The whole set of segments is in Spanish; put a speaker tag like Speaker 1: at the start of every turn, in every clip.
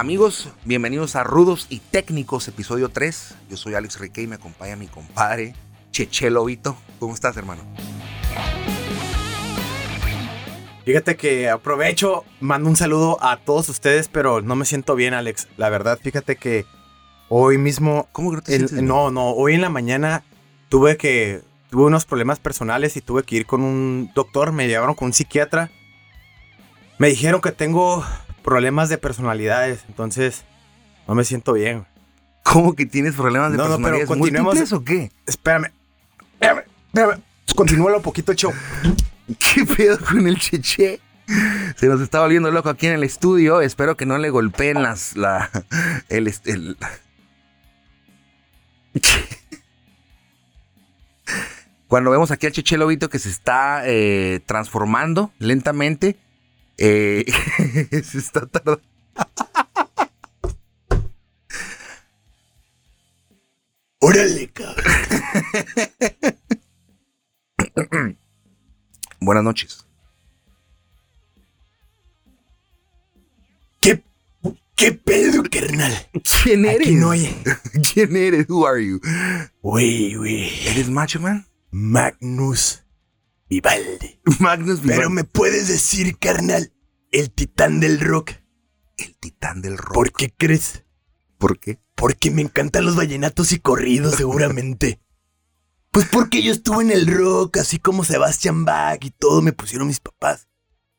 Speaker 1: Amigos, bienvenidos a Rudos y Técnicos, episodio 3. Yo soy Alex Riquet y me acompaña mi compadre Cheche Lobito. ¿Cómo estás, hermano?
Speaker 2: Fíjate que aprovecho, mando un saludo a todos ustedes, pero no me siento bien, Alex. La verdad, fíjate que hoy mismo.
Speaker 1: ¿Cómo que no te
Speaker 2: el-
Speaker 1: sientes
Speaker 2: no, no, hoy en la mañana tuve que. Tuve unos problemas personales y tuve que ir con un doctor. Me llevaron con un psiquiatra. Me dijeron que tengo problemas de personalidades, entonces no me siento bien.
Speaker 1: ¿Cómo que tienes problemas de
Speaker 2: No, no, pero
Speaker 1: personalidades
Speaker 2: continuemos.
Speaker 1: o qué?
Speaker 2: Espérame. Espérame. Espérame. Continúa un poquito show.
Speaker 1: ¿Qué pedo con el Cheche? Se nos está volviendo loco aquí en el estudio. Espero que no le golpeen las. La, el, el- Cuando vemos aquí al Cheche Lobito que se está eh, transformando lentamente, eh, se está tardando.
Speaker 2: Órale, cabrón.
Speaker 1: Buenas noches.
Speaker 2: Qué pedo, carnal?
Speaker 1: ¿Quién eres?
Speaker 2: Aquí no hay.
Speaker 1: ¿Quién eres? Who are you?
Speaker 2: Güey, güey.
Speaker 1: ¿Eres Macho Man?
Speaker 2: Magnus Vivaldi.
Speaker 1: Magnus
Speaker 2: Pero
Speaker 1: Vivaldi.
Speaker 2: me puedes decir, carnal, el titán del rock.
Speaker 1: El titán del rock.
Speaker 2: ¿Por qué crees?
Speaker 1: ¿Por qué?
Speaker 2: Porque me encantan los vallenatos y corridos, seguramente. Pues porque yo estuve en el rock, así como Sebastian Bach y todo me pusieron mis papás.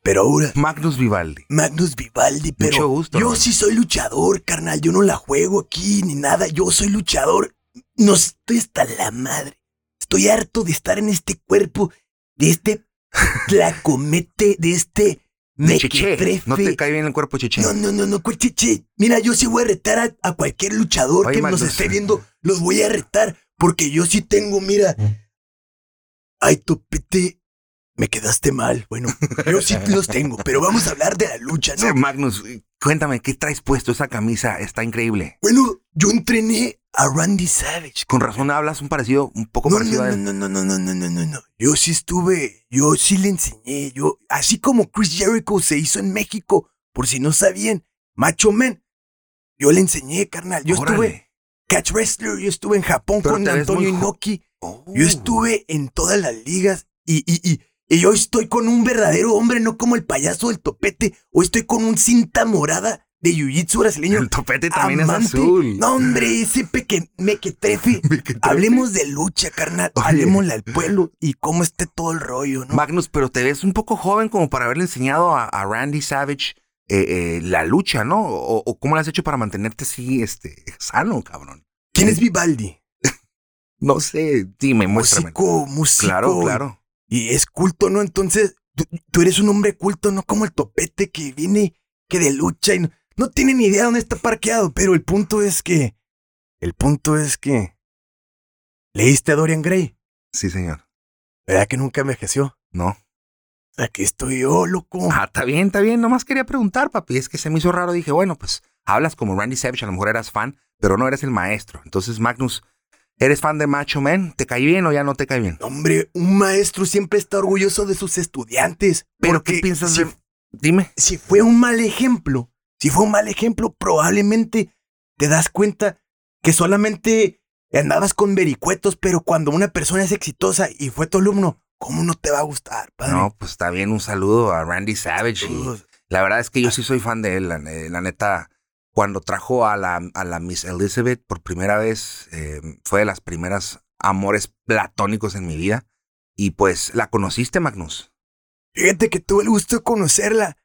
Speaker 2: Pero ahora,
Speaker 1: Magnus Vivaldi.
Speaker 2: Magnus Vivaldi, pero
Speaker 1: Mucho gusto,
Speaker 2: yo
Speaker 1: hermano.
Speaker 2: sí soy luchador, carnal. Yo no la juego aquí ni nada. Yo soy luchador. No estoy hasta la madre. Estoy harto de estar en este cuerpo, de este tlacomete, de este
Speaker 1: De Cheche. ¿No te cae bien el cuerpo Cheche?
Speaker 2: No, no, no, no, cheche. Mira, yo sí voy a retar a, a cualquier luchador
Speaker 1: Oye,
Speaker 2: que
Speaker 1: Magnus.
Speaker 2: nos esté viendo. Los voy a retar porque yo sí tengo, mira. Ay, topete. Me quedaste mal. Bueno, yo sí los tengo, pero vamos a hablar de la lucha, ¿no?
Speaker 1: Magnus, cuéntame, ¿qué traes puesto? Esa camisa está increíble.
Speaker 2: Bueno, yo entrené a Randy Savage.
Speaker 1: Con razón hablas un parecido, un poco
Speaker 2: No,
Speaker 1: parecido
Speaker 2: no,
Speaker 1: a
Speaker 2: no,
Speaker 1: él.
Speaker 2: no, no, no, no, no, no, no, no. Yo sí estuve, yo sí le enseñé, yo, así como Chris Jericho se hizo en México, por si no sabían, Macho Man, yo le enseñé, carnal. Yo estuve
Speaker 1: Órale.
Speaker 2: catch wrestler, yo estuve en Japón
Speaker 1: Pero
Speaker 2: con Antonio Inoki,
Speaker 1: Oh.
Speaker 2: yo estuve en todas las ligas y, y, y, y hoy estoy con un verdadero hombre, no como el payaso del topete, hoy estoy con un cinta morada de jiu-jitsu brasileño.
Speaker 1: El topete también
Speaker 2: amante.
Speaker 1: es azul.
Speaker 2: No, hombre, ese peque, mequetrefe.
Speaker 1: Mequetrefe.
Speaker 2: Hablemos de lucha, carnal.
Speaker 1: Oye.
Speaker 2: Hablemosle al pueblo y cómo esté todo el rollo, ¿no?
Speaker 1: Magnus, pero te ves un poco joven como para haberle enseñado a, a Randy Savage eh, eh, la lucha, ¿no? O, o cómo lo has hecho para mantenerte así, este, sano, cabrón.
Speaker 2: ¿Quién es Vivaldi?
Speaker 1: No sé, dime, muéstrame.
Speaker 2: Músico, músico.
Speaker 1: Claro, claro.
Speaker 2: Y es culto, ¿no? Entonces, tú, tú eres un hombre culto, no como el topete que viene, que de lucha y no, no tiene ni idea dónde está parqueado. Pero el punto es que. El punto es que. ¿Leíste a Dorian Gray?
Speaker 1: Sí, señor.
Speaker 2: ¿Verdad que nunca envejeció?
Speaker 1: No.
Speaker 2: Aquí estoy yo, loco.
Speaker 1: Ah, está bien, está bien. Nomás quería preguntar, papi. Es que se me hizo raro. Dije, bueno, pues hablas como Randy Savage. A lo mejor eras fan, pero no eres el maestro. Entonces, Magnus, ¿eres fan de Macho Man? ¿Te cae bien o ya no te cae bien?
Speaker 2: Hombre, un maestro siempre está orgulloso de sus estudiantes.
Speaker 1: ¿Pero qué piensas
Speaker 2: si
Speaker 1: de...? Dime.
Speaker 2: si fue un mal ejemplo, si fue un mal ejemplo, probablemente te das cuenta que solamente andabas con vericuetos, pero cuando una persona es exitosa y fue tu alumno, ¿cómo no te va a gustar, padre?
Speaker 1: No, pues está bien. Un saludo a Randy Savage. y la verdad es que yo sí soy fan de él. La neta, cuando trajo a la, a la Miss Elizabeth por primera vez, eh, fue de las primeras amores platónicos en mi vida. Y pues, ¿la conociste, Magnus?
Speaker 2: Fíjate que tuve el gusto de conocerla.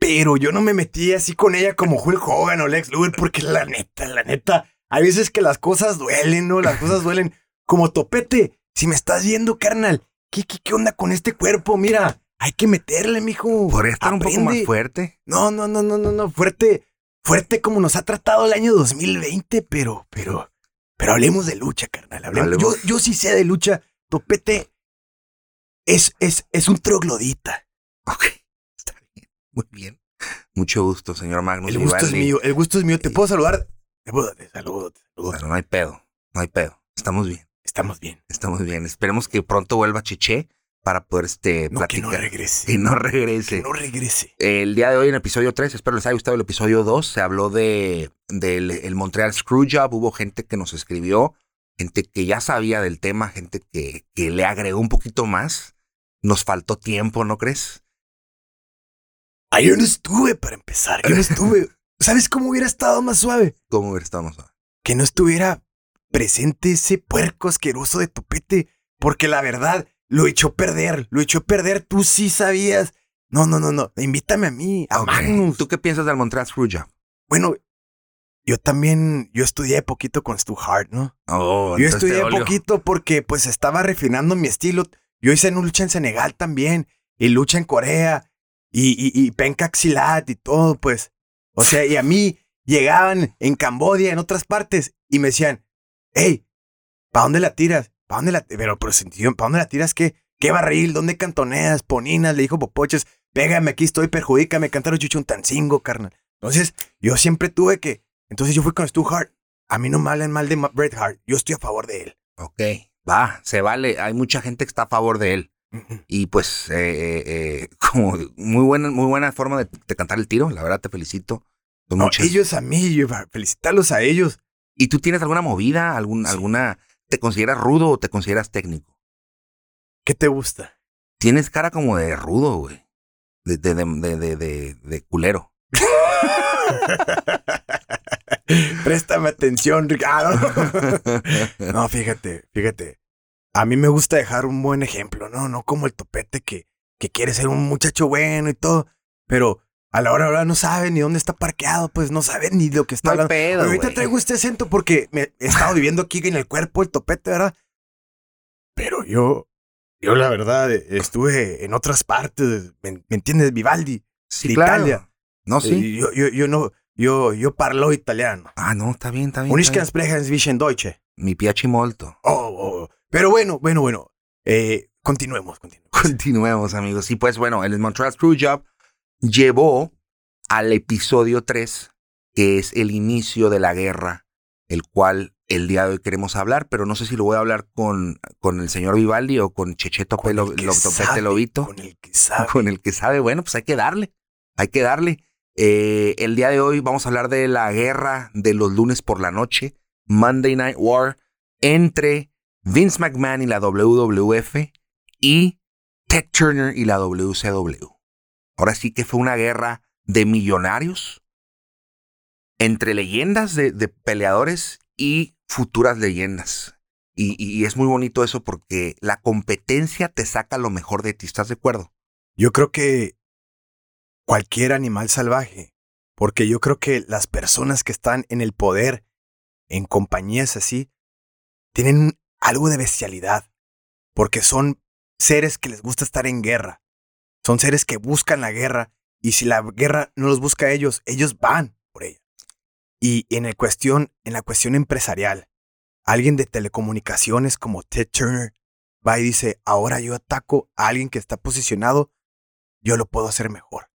Speaker 2: Pero yo no me metí así con ella como Hulk Hogan o Lex Luger, porque la neta, la neta, hay veces que las cosas duelen, ¿no? Las cosas duelen. Como topete, si me estás viendo, carnal, ¿qué, qué, qué onda con este cuerpo? Mira, hay que meterle, mijo.
Speaker 1: Podría estar un poco más fuerte.
Speaker 2: No, no, no, no, no, no, fuerte, fuerte como nos ha tratado el año 2020, pero, pero, pero hablemos de lucha, carnal. Hablemos. Yo, yo sí sé de lucha. Topete es, es, es un troglodita.
Speaker 1: Ok, está bien. Muy bien. Mucho gusto, señor Magnus.
Speaker 2: El gusto es mío, el gusto es mío. ¿Te puedo saludar? Salúdate, salúdate, salúdate.
Speaker 1: Bueno, no hay pedo, no hay pedo. Estamos bien,
Speaker 2: Estamos bien.
Speaker 1: estamos bien. Esperemos que pronto vuelva Cheche para poder este,
Speaker 2: No, que no regrese.
Speaker 1: Que no regrese.
Speaker 2: Que no regrese.
Speaker 1: El día de hoy en el episodio 3, espero les haya gustado el episodio 2, se habló de del el Montreal Screwjob, hubo gente que nos escribió, gente que ya sabía del tema, gente que, que le agregó un poquito más. Nos faltó tiempo, ¿no crees?
Speaker 2: Ah, yo no estuve para empezar. Yo no estuve. ¿Sabes cómo hubiera estado más suave?
Speaker 1: ¿Cómo hubiera estado más suave?
Speaker 2: Que no estuviera presente ese puerco asqueroso de topete. Porque la verdad, lo echó a perder. Lo echó a perder. Tú sí sabías. No, no, no, no. Invítame a mí, a. Magnus.
Speaker 1: ¿Tú qué piensas del Montreal Screwjob?
Speaker 2: Bueno, yo también, yo estudié poquito con Stu Hart, ¿no?
Speaker 1: Oh,
Speaker 2: Yo estudié poquito porque pues estaba refinando mi estilo. Yo hice una lucha en Senegal también y lucha en Corea y, y, y Pencaxilat y todo, pues. O sea, y a mí llegaban en Cambodia, en otras partes, y me decían, hey, ¿para dónde la tiras? ¿Para dónde la Pero, pero sentido, ¿para dónde la tiras qué? ¿Qué barril? ¿Dónde cantoneas? Poninas, le dijo Popoches, pégame aquí estoy, perjudícame, cantaron chuchuntancingo, carnal. Entonces, yo siempre tuve que. Entonces yo fui con Stu Hart. A mí no me hablan mal de Bret Hart. Yo estoy a favor de él.
Speaker 1: Ok, va, se vale. Hay mucha gente que está a favor de él. Y pues, eh, eh, eh, como muy buena, muy buena forma de, de cantar el tiro. La verdad, te felicito.
Speaker 2: No,
Speaker 1: muchas-
Speaker 2: ellos a mí, yo felicitarlos a ellos.
Speaker 1: ¿Y tú tienes alguna movida? Algún,
Speaker 2: Sí.
Speaker 1: ¿Alguna? ¿Te consideras rudo o te consideras técnico?
Speaker 2: ¿Qué te gusta?
Speaker 1: Tienes cara como de rudo, güey. De, de, de, de, de, culero.
Speaker 2: Préstame atención, Ricardo. no, fíjate, fíjate. A mí me gusta dejar un buen ejemplo, ¿no? No como el topete que, que quiere ser un muchacho bueno y todo, pero a la hora de la hora no sabe ni dónde está parqueado, pues no sabe ni lo que está
Speaker 1: No
Speaker 2: hablando.
Speaker 1: pedo,
Speaker 2: Ahorita
Speaker 1: güey.
Speaker 2: traigo este acento porque me he estado viviendo aquí en el cuerpo el topete, ¿verdad? Pero yo, yo la verdad estuve en otras partes, ¿me, me entiendes? Vivaldi.
Speaker 1: Sí,
Speaker 2: de
Speaker 1: claro.
Speaker 2: Italia.
Speaker 1: No, sí.
Speaker 2: Eh, Yo, yo, yo no, yo, yo parlo italiano.
Speaker 1: Ah, no, está bien, está bien.
Speaker 2: Und ich
Speaker 1: está
Speaker 2: kann
Speaker 1: bien.
Speaker 2: sprechen zwischen Deutsche.
Speaker 1: Mi piachi molto.
Speaker 2: Oh, oh. Pero bueno, bueno, bueno. Eh, continuemos, continuemos.
Speaker 1: Continuemos, amigos. Y pues bueno, el Montreal Screwjob llevó al episodio 3, que es el inicio de la guerra, el cual el día de hoy queremos hablar, pero no sé si lo voy a hablar con, con el señor Vivaldi o con Checheto
Speaker 2: Con
Speaker 1: Pelo,
Speaker 2: el que
Speaker 1: Lo- Topete
Speaker 2: sabe,
Speaker 1: Lobito,
Speaker 2: Con el que sabe.
Speaker 1: con el que sabe. Bueno, pues hay que darle, hay que darle. Eh, el día de hoy vamos a hablar de la guerra de los lunes por la noche, Monday Night War, entre Vince McMahon y la WWF y Ted Turner y la WCW. Ahora sí que fue una guerra de millonarios entre leyendas de, de peleadores y futuras leyendas. Y, y- es muy bonito eso porque la competencia te saca lo mejor de ti, ¿estás de acuerdo?
Speaker 2: Yo creo que cualquier animal salvaje, porque yo creo que las personas que están en el poder, en compañías así, tienen algo de bestialidad, porque son seres que les gusta estar en guerra, son seres que buscan la guerra, y si la guerra no los busca a ellos, ellos van por ella. Y en, el cuestión, en la cuestión empresarial, alguien de telecomunicaciones como Ted Turner va y dice, ahora yo ataco a alguien que está posicionado yo lo puedo hacer mejor.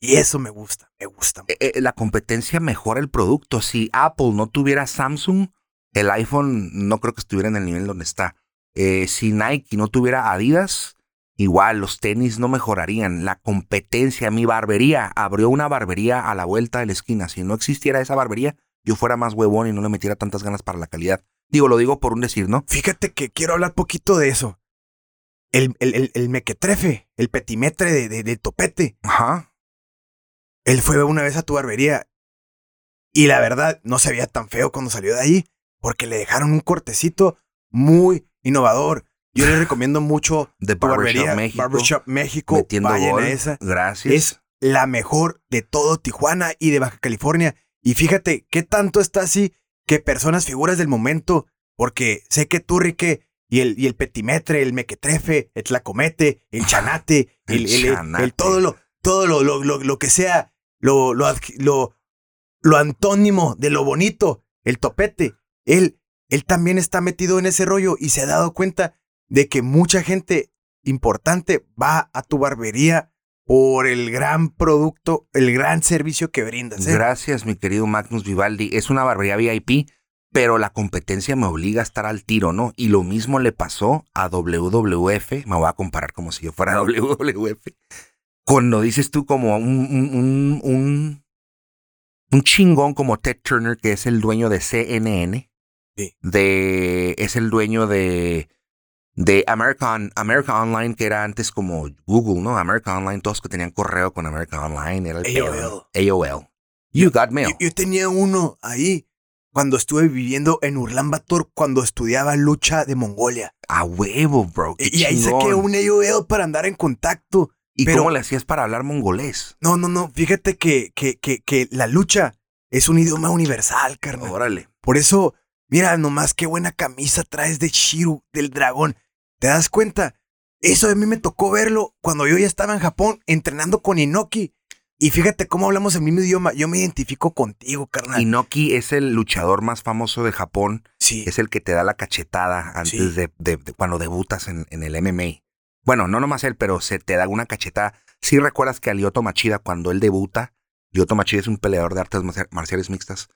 Speaker 2: Y eso me gusta, me gusta.
Speaker 1: Eh, eh, la competencia mejora el producto. Si Apple no tuviera Samsung, el iPhone no creo que estuviera en el nivel donde está. Eh, si Nike no tuviera Adidas, igual los tenis no mejorarían. La competencia, mi barbería, abrió una barbería a la vuelta de la esquina. Si no existiera esa barbería, yo fuera más huevón y no le metiera tantas ganas para la calidad. Digo, lo digo por un decir, ¿no?
Speaker 2: Fíjate que quiero hablar poquito de eso. El, el, el, el mequetrefe, el petimetre de, de, de topete.
Speaker 1: Ajá.
Speaker 2: Él fue una vez a tu barbería y la verdad no se veía tan feo cuando salió de ahí porque le dejaron un cortecito muy innovador. Yo les recomiendo mucho
Speaker 1: De Barbershop
Speaker 2: barbería
Speaker 1: México.
Speaker 2: Barbershop México.
Speaker 1: Metiendo gol.
Speaker 2: esa.
Speaker 1: Gracias.
Speaker 2: es la mejor de todo Tijuana y de Baja California. Y fíjate qué tanto está así que personas, figuras del momento, porque sé que tú, Rique, y el, y el petimetre, el mequetrefe, el tlacomete, el chanate,
Speaker 1: El
Speaker 2: el, el- el-
Speaker 1: chanate.
Speaker 2: el todo lo, todo lo, lo, lo, lo que sea, lo, lo antónimo de lo bonito, el topete. Él, él también está metido en ese rollo y se ha dado cuenta de que mucha gente importante va a tu barbería por el gran producto, el gran servicio que brindas. ¿eh?
Speaker 1: Gracias, mi querido Magnus Vivaldi. Es una barbería VIP, pero la competencia me obliga a estar al tiro, ¿no? Y lo mismo le pasó a WWF. Me voy a comparar como si yo fuera WWF. Cuando dices tú como un, un, un, un chingón como Ted Turner, que es el dueño de CNN,
Speaker 2: Sí.
Speaker 1: de, es el dueño de, de American, America Online, que era antes como Google, ¿no? America Online, todos que tenían correo con America Online, era el peor. AOL. You got mail.
Speaker 2: Yo, yo tenía uno ahí cuando estuve viviendo en Ulaanbaatar cuando estudiaba lucha de Mongolia.
Speaker 1: A huevo, bro. qué
Speaker 2: Y, y ahí
Speaker 1: chingón.
Speaker 2: saqué un AOL para andar en contacto.
Speaker 1: ¿Y
Speaker 2: pero-
Speaker 1: cómo le hacías para hablar mongolés?
Speaker 2: No, no, no. Fíjate que, que, que, que la lucha es un idioma universal, carnal.
Speaker 1: Órale.
Speaker 2: Por eso, mira nomás qué buena camisa traes de Shiru, del dragón. ¿Te das cuenta? Eso a mí me tocó verlo cuando yo ya estaba en Japón entrenando con Inoki. Y fíjate cómo hablamos el mismo idioma. Yo me identifico contigo, carnal.
Speaker 1: Inoki es el luchador más famoso de Japón.
Speaker 2: sí.
Speaker 1: Es el que te da la cachetada antes
Speaker 2: Sí.
Speaker 1: de, de- de cuando debutas en, en el MMA. Bueno, no nomás él, pero se te da una cachetada. Si recuerdas que a Lyoto Machida, cuando él debuta, Lyoto Machida es un peleador de artes marcia- marciales mixtas.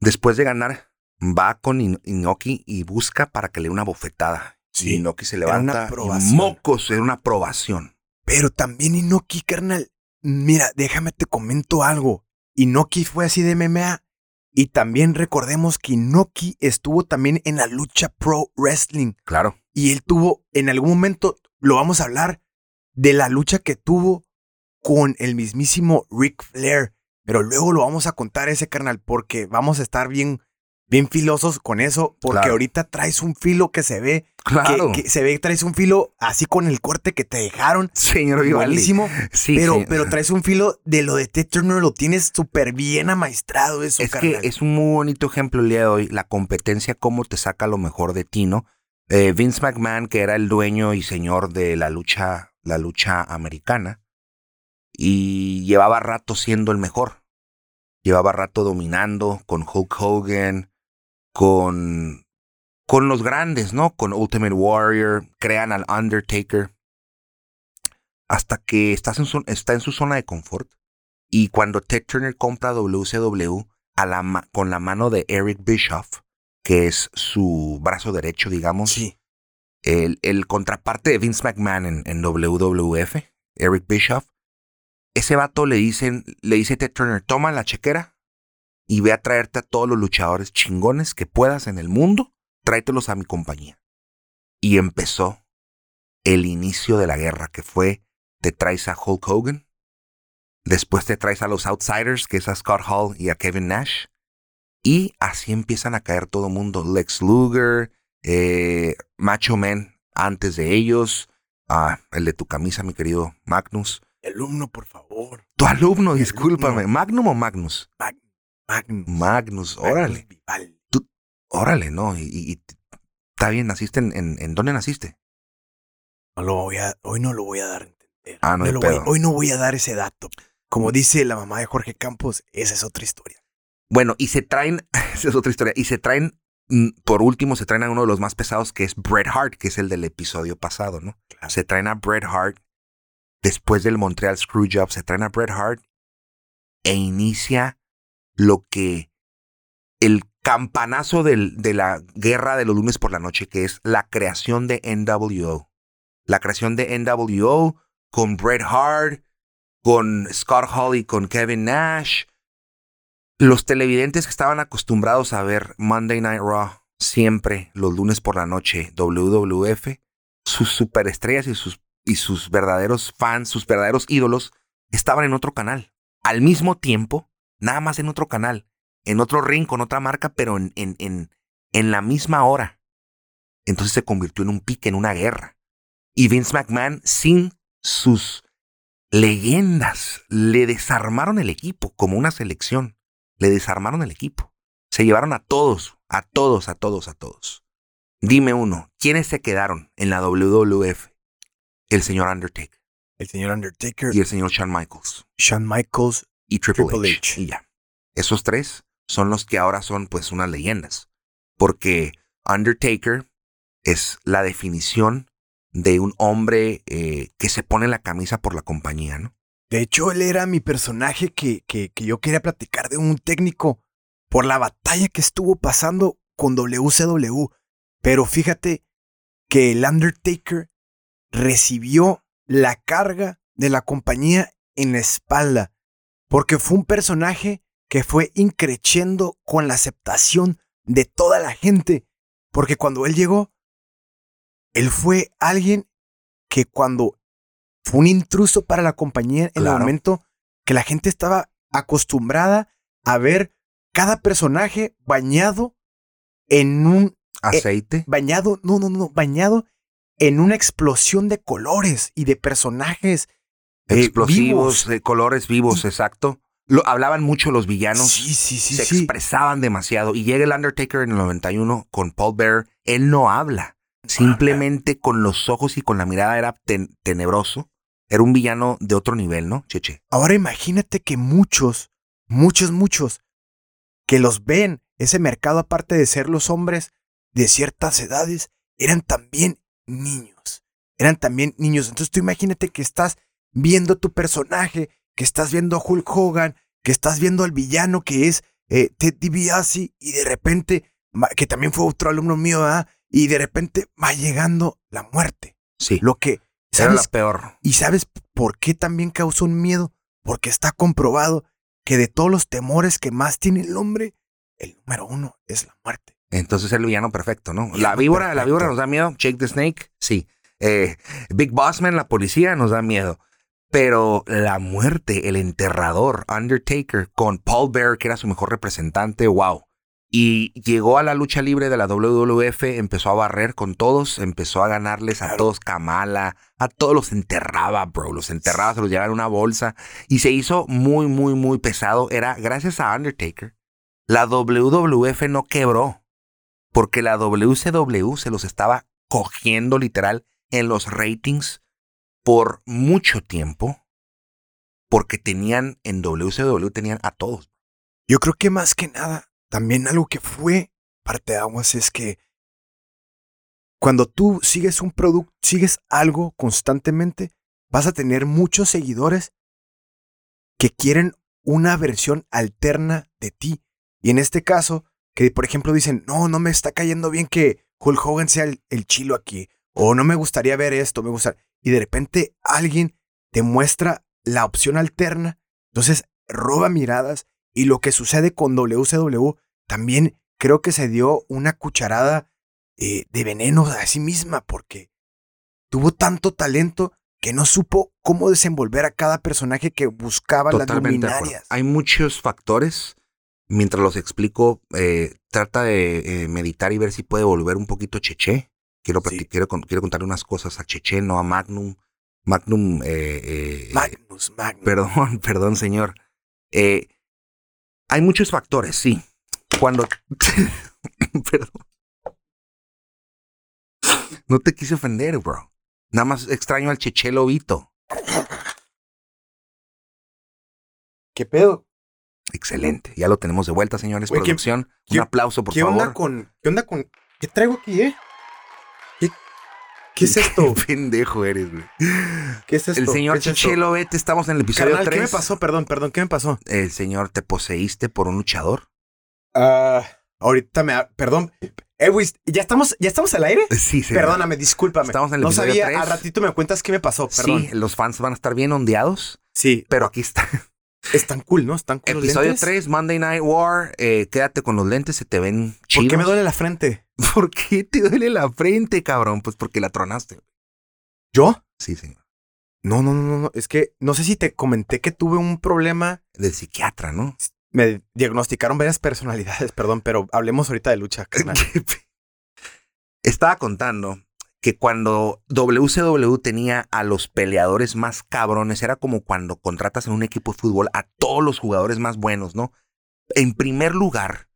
Speaker 1: Después de ganar, va con In- Inoki y busca para que le dé una bofetada.
Speaker 2: Sí.
Speaker 1: Y Inoki se levanta. y mocos, era una aprobación.
Speaker 2: Pero también Inoki, carnal. Mira, déjame te comento algo. Inoki fue así de MMA. Y también recordemos que Inoki estuvo también en la lucha pro wrestling.
Speaker 1: Claro.
Speaker 2: Y él tuvo, en algún momento, lo vamos a hablar, de la lucha que tuvo con el mismísimo Ric Flair. Pero luego lo vamos a contar ese carnal porque vamos a estar bien, bien filosos con eso. Porque
Speaker 1: Claro.
Speaker 2: ahorita traes un filo que se ve, que-
Speaker 1: Claro.
Speaker 2: que, se ve, traes un filo así con el corte que te dejaron.
Speaker 1: Señor Vivaldi. Sí,
Speaker 2: pero,
Speaker 1: sí.
Speaker 2: pero traes un filo de lo de Ted Turner, lo tienes súper bien amaestrado eso,
Speaker 1: Es
Speaker 2: carnal.
Speaker 1: que es un muy bonito ejemplo el día de hoy, la competencia, cómo te saca lo mejor de ti, ¿no? Eh, Vince McMahon, que era el dueño y señor de la lucha, la lucha americana, y llevaba rato siendo el mejor. Llevaba rato dominando con Hulk Hogan, con, con los grandes, ¿no? Con Ultimate Warrior, crean al Undertaker. Hasta que estás en su- está en su zona de confort. Y cuando Ted Turner compra WCW a la ma- con la mano de Eric Bischoff, que es su brazo derecho, digamos,
Speaker 2: Sí.
Speaker 1: el, el contraparte de Vince McMahon en, en WWF, Eric Bischoff, ese vato le dicen, le dice a Ted Turner, toma la chequera y ve a traerte a todos los luchadores chingones que puedas en el mundo, tráetelos a mi compañía. Y empezó el inicio de la guerra, que fue, te traes a Hulk Hogan, después te traes a los Outsiders, que es a Scott Hall y a Kevin Nash, y así empiezan a caer todo el mundo, Lex Luger, eh, Macho Man antes de ellos, ah, el de tu camisa, mi querido Magnus.
Speaker 2: Alumno, por favor.
Speaker 1: Tu alumno, discúlpame.
Speaker 2: alumno.
Speaker 1: ¿Magnum o Magnus?
Speaker 2: Magnus.
Speaker 1: Magnus, órale.
Speaker 2: Magnus Vivaldi.
Speaker 1: Órale, no. Y, está bien, naciste en, en, ¿en dónde naciste?
Speaker 2: No lo voy a, hoy no lo voy a dar a entender.
Speaker 1: Ah, no
Speaker 2: lo voy- hoy no voy a dar ese dato. Como dice la mamá de Jorge Campos, esa es otra historia.
Speaker 1: Bueno, y se traen, esa es otra historia, y se traen, mm, por último, se traen a uno de los más pesados, que es Bret Hart, que es el del episodio pasado, ¿no?
Speaker 2: Claro.
Speaker 1: Se traen a Bret Hart, después del Montreal Screwjob, se traen a Bret Hart e inicia lo que el campanazo de la guerra de los lunes por la noche, que es la creación de NWO. La creación de NWO con Bret Hart, con Scott Hall y con Kevin Nash. Los televidentes que estaban acostumbrados a ver Monday Night Raw siempre los lunes por la noche, WWF, sus superestrellas y sus, y sus verdaderos fans, sus verdaderos ídolos, estaban en otro canal. Al mismo tiempo, nada más en otro canal, en otro ring con otra marca, pero en, en, en, en la misma hora. Entonces se convirtió en un pique, en una guerra. Y Vince McMahon, sin sus leyendas, le desarmaron el equipo como una selección. Le desarmaron el equipo. Se llevaron a todos, a todos, a todos, a todos. Dime uno, ¿quiénes se quedaron en la WWF? El señor Undertaker
Speaker 2: El señor Undertaker,
Speaker 1: y el señor Shawn Michaels
Speaker 2: Shawn Michaels.
Speaker 1: Y Triple,
Speaker 2: Triple
Speaker 1: H.
Speaker 2: H.
Speaker 1: Y ya. Esos tres son los que ahora son pues unas leyendas. Porque Undertaker es la definición de un hombre eh, que se pone la camisa por la compañía, ¿no?
Speaker 2: De hecho, él era mi personaje que, que, que yo quería platicar de un técnico por la batalla que estuvo pasando con WCW. Pero fíjate que el Undertaker recibió la carga de la compañía en la espalda, porque fue un personaje que fue increciendo con la aceptación de toda la gente, porque cuando él llegó, él fue alguien que cuando fue un intruso para la compañía en el momento que la gente estaba acostumbrada a ver cada personaje bañado en un
Speaker 1: eh, aceite,
Speaker 2: bañado, no, no, no, bañado en una explosión de colores y de personajes
Speaker 1: eh, explosivos, de colores vivos, exacto. Lo, hablaban mucho los villanos.
Speaker 2: Sí, sí, sí.
Speaker 1: Se expresaban demasiado. Y llega el Undertaker en el 91 con Paul Bear. Él no habla. Simplemente con los ojos y con la mirada era tenebroso. Era un villano de otro nivel, ¿no, Cheche?
Speaker 2: Ahora imagínate que muchos, muchos, muchos, que los ven, ese mercado aparte de ser los hombres de ciertas edades, eran también niños. Eran también niños. Entonces tú imagínate que estás viendo tu personaje, que estás viendo a Hulk Hogan, que estás viendo al villano que es eh, Ted DiBiase y de repente, que también fue otro alumno mío, y de repente va llegando la muerte.
Speaker 1: Sí.
Speaker 2: Lo que...
Speaker 1: ¿sabes? Era peor.
Speaker 2: ¿Y sabes por qué también causó un miedo? Porque está comprobado que de todos los temores que más tiene el hombre, el número uno es la muerte.
Speaker 1: Entonces es el villano perfecto, ¿no? la víbora, la víbora nos da miedo. Jake the Snake, sí. Eh, Big Bossman, la policía, nos da miedo. Pero la muerte, el enterrador, Undertaker, con Paul Bear, que era su mejor representante, wow. Y llegó a la lucha libre de la WWF, empezó a barrer con todos, empezó a ganarles a todos Kamala, a todos los enterraba, bro, los enterraba, se los llevaba en una bolsa y se hizo muy, muy, muy pesado. Era gracias a Undertaker. La WWF no quebró porque la WCW se los estaba cogiendo literal en los ratings por mucho tiempo, porque tenían en WCW tenían a todos.
Speaker 2: Yo creo que más que nada, también algo que fue parte de aguas es que cuando tú sigues un producto, sigues algo constantemente, vas a tener muchos seguidores que quieren una versión alterna de ti. Y en este caso, que por ejemplo dicen, no, no me está cayendo bien que Hulk Hogan sea el, chilo aquí, o no me gustaría ver esto, me gusta. Y de repente alguien te muestra la opción alterna, entonces roba miradas y lo que sucede con WCW también creo que se dio una cucharada eh, de veneno a sí misma porque tuvo tanto talento que no supo cómo desenvolver a cada personaje que buscaba las luminarias.
Speaker 1: Hay muchos factores mientras los explico, eh, trata de eh, meditar y ver si puede volver un poquito Cheche. Quiero, quiero, quiero contarle unas cosas a Cheche, no a Magnum. Magnum. Eh,
Speaker 2: Magnus, Magnum.
Speaker 1: Perdón, perdón, señor. hay muchos factores, sí. Cuando. perdón. No te quise ofender, bro. Nada más extraño al Cheche Lobito.
Speaker 2: ¿Qué pedo?
Speaker 1: Excelente. Ya lo tenemos de vuelta, señores. Producción. un aplauso, por
Speaker 2: ¿qué
Speaker 1: favor.
Speaker 2: Onda con, ¿Qué onda con.? ¿Qué traigo aquí, eh? ¿Qué, es esto?
Speaker 1: Qué pendejo eres, güey.
Speaker 2: ¿Qué es esto?
Speaker 1: El señor Chichelo, vete, estamos en el episodio Carnal, 3.
Speaker 2: ¿Qué me pasó? Perdón, perdón, ¿qué me pasó?
Speaker 1: El señor, ¿te poseíste por un luchador?
Speaker 2: Ah. ahorita me. Perdón. Eh, güey, ¿ya estamos, ¿ya estamos al aire?
Speaker 1: Sí, sí.
Speaker 2: Perdóname, discúlpame.
Speaker 1: Estamos en el
Speaker 2: no
Speaker 1: episodio
Speaker 2: sabía,
Speaker 1: 3.
Speaker 2: al ratito me cuentas qué me pasó, perdón.
Speaker 1: Sí, los fans van a estar bien ondeados.
Speaker 2: Sí.
Speaker 1: Pero aquí está.
Speaker 2: Están cool, ¿no? Están cool.
Speaker 1: Episodio 3, Monday Night War. Eh, quédate con los lentes, se te ven chidos.
Speaker 2: ¿Por qué me duele la frente?
Speaker 1: ¿Por qué te duele la frente, cabrón? Pues porque la tronaste.
Speaker 2: ¿Yo?
Speaker 1: Sí, señor.
Speaker 2: No, no, no, no. Es que no sé si te comenté que tuve un problema.
Speaker 1: De psiquiatra, ¿no?
Speaker 2: Me diagnosticaron varias personalidades, perdón, pero hablemos ahorita de lucha.
Speaker 1: Estaba contando que cuando WCW tenía a los peleadores más cabrones, era como cuando contratas en un equipo de fútbol a todos los jugadores más buenos, ¿no? En primer lugar,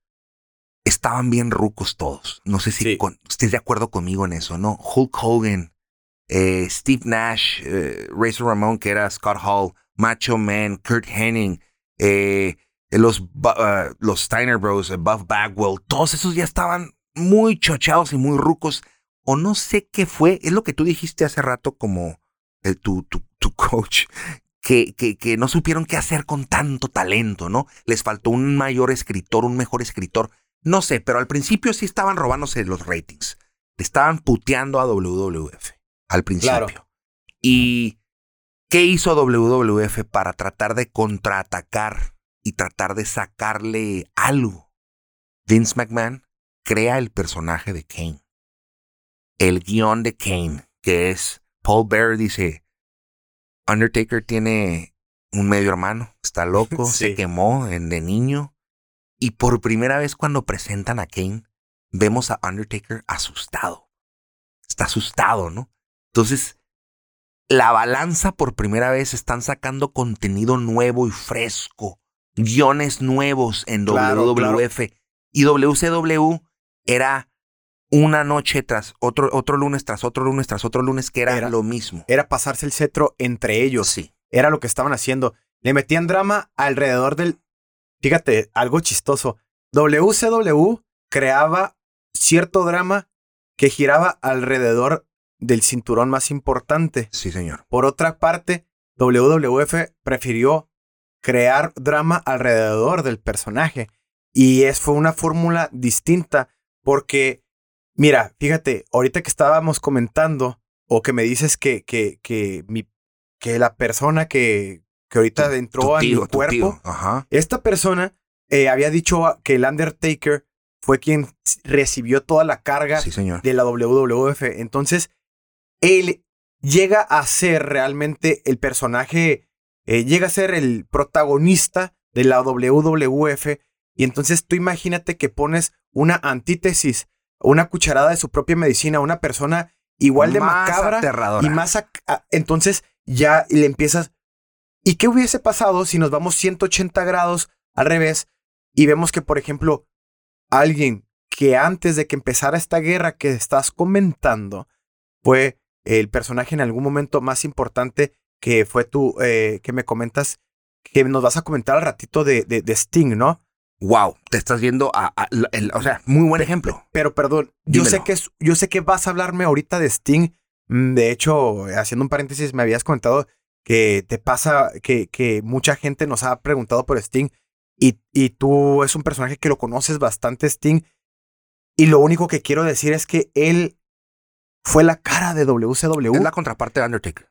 Speaker 1: estaban bien rucos todos. No sé si estés de acuerdo conmigo en eso, ¿no? Hulk Hogan, eh, Steve Nash, eh, Razor Ramon, que era Scott Hall, Macho Man, Kurt Henning, eh, los, uh, los Steiner Bros, Buff Bagwell, todos esos ya estaban muy chochados y muy rucos o no sé qué fue, es lo que tú dijiste hace rato como el, tu, tu, tu coach, que, que, que, no supieron qué hacer con tanto talento, ¿no? Les faltó un mayor escritor, un mejor escritor. No sé, pero al principio sí estaban robándose los ratings. Le estaban puteando a WWF al principio. ¿Y qué hizo WWF para tratar de contraatacar y tratar de sacarle algo? Vince McMahon crea el personaje de Kane. El guion de Kane, que es Paul Bear dice, Undertaker tiene un medio hermano, está loco, se quemó de niño. Y por primera vez cuando presentan a Kane, vemos a Undertaker asustado. Está asustado, ¿no? Entonces, la balanza por primera vez están sacando contenido nuevo y fresco, guiones nuevos en WWF. Y WCW era una noche tras otro, otro lunes, tras otro lunes, tras otro lunes, que era, lo mismo.
Speaker 2: Era pasarse el cetro entre ellos. Sí. Era lo que estaban haciendo. Le metían drama alrededor del. Fíjate, algo chistoso. WCW creaba cierto drama que giraba alrededor del cinturón más importante.
Speaker 1: Sí, señor.
Speaker 2: Por otra parte, WWF prefirió crear drama alrededor del personaje. Y es, fue una fórmula distinta porque Mira, fíjate, ahorita que estábamos comentando, o que me dices que, que, que, mi, que la persona que, que ahorita entró a mi cuerpo, esta persona eh, había dicho que el Undertaker fue quien recibió toda la carga de la WWF. Entonces, él llega a ser realmente el personaje, eh, llega a ser el protagonista de la WWF. Y entonces tú imagínate que pones una antítesis una cucharada de su propia medicina una persona igual de macabra y más entonces ya le empiezas ¿Y qué hubiese pasado si nos vamos 180 grados al revés y vemos que por ejemplo alguien que antes de que empezara esta guerra que estás comentando fue el personaje en algún momento más importante que fue tú eh, que me comentas que nos vas a comentar al ratito de, de, de Sting, ¿no?
Speaker 1: Wow, te estás viendo a, o sea, muy buen ejemplo.
Speaker 2: Pero perdón, yo sé que yo sé que vas a hablarme ahorita de Sting. Mm, de hecho, haciendo un paréntesis, me habías comentado que te pasa que, que mucha gente nos ha preguntado por Sting y, y tú es un personaje que lo conoces bastante, Sting. Y lo único que quiero decir es que él fue la cara de WCW.
Speaker 1: Es la contraparte de Undertaker.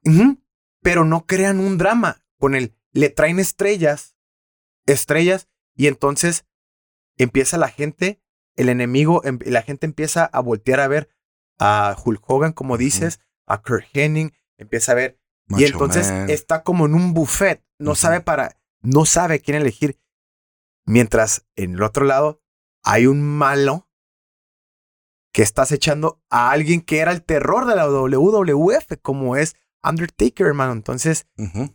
Speaker 2: Pero no crean un drama con él. Le traen estrellas, estrellas y entonces empieza la gente, el enemigo, em, la gente empieza a voltear a ver a Hulk Hogan, como dices, a Kurt Henning, empieza a ver. y entonces está como en un buffet, no sabe para, no sabe quién elegir. Mientras en el otro lado hay un malo que estás echando a alguien que era el terror de la WWF, como es Undertaker, hermano. Entonces,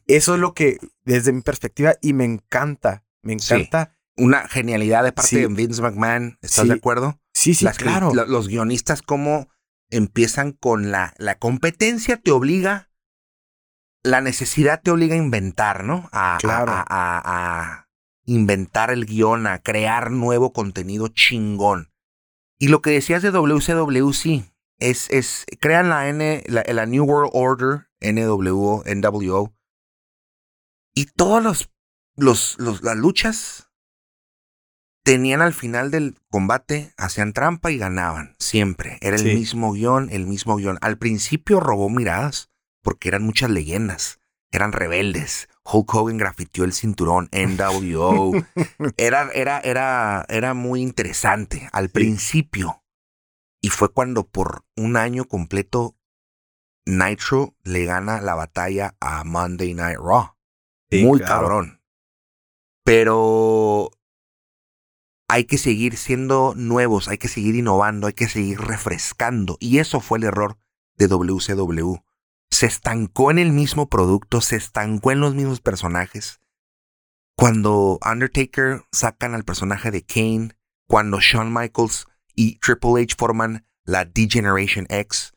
Speaker 2: eso es lo que, desde mi perspectiva, y me encanta, me encanta
Speaker 1: una genialidad de parte de Vince McMahon. ¿Estás de acuerdo?
Speaker 2: Sí, sí, claro.
Speaker 1: los guionistas, cómo empiezan con la, la competencia, te obliga, la necesidad te obliga a inventar, ¿no? A, claro. a, a, inventar el guion, a crear nuevo contenido chingón. Y lo que decías de WCW, sí, es, es crean la N, la, la New World Order, NWO, NWO, y todos los, los, los las luchas tenían al final del combate, hacían trampa y ganaban, siempre. Era el mismo guion, el mismo guion. Al principio robó miradas, porque eran muchas leyendas, eran rebeldes. Hulk Hogan grafitió el cinturón, NWO. era, era, era, era muy interesante al principio. Y fue cuando por un año completo Nitro le gana la batalla a Monday Night Raw. muy cabrón. Pero hay que seguir siendo nuevos, hay que seguir innovando, hay que seguir refrescando. Y eso fue el error de WCW. Se estancó en el mismo producto, se estancó en los mismos personajes. Cuando Undertaker sacan al personaje de Kane, cuando Shawn Michaels y Triple H forman la D-Generation X,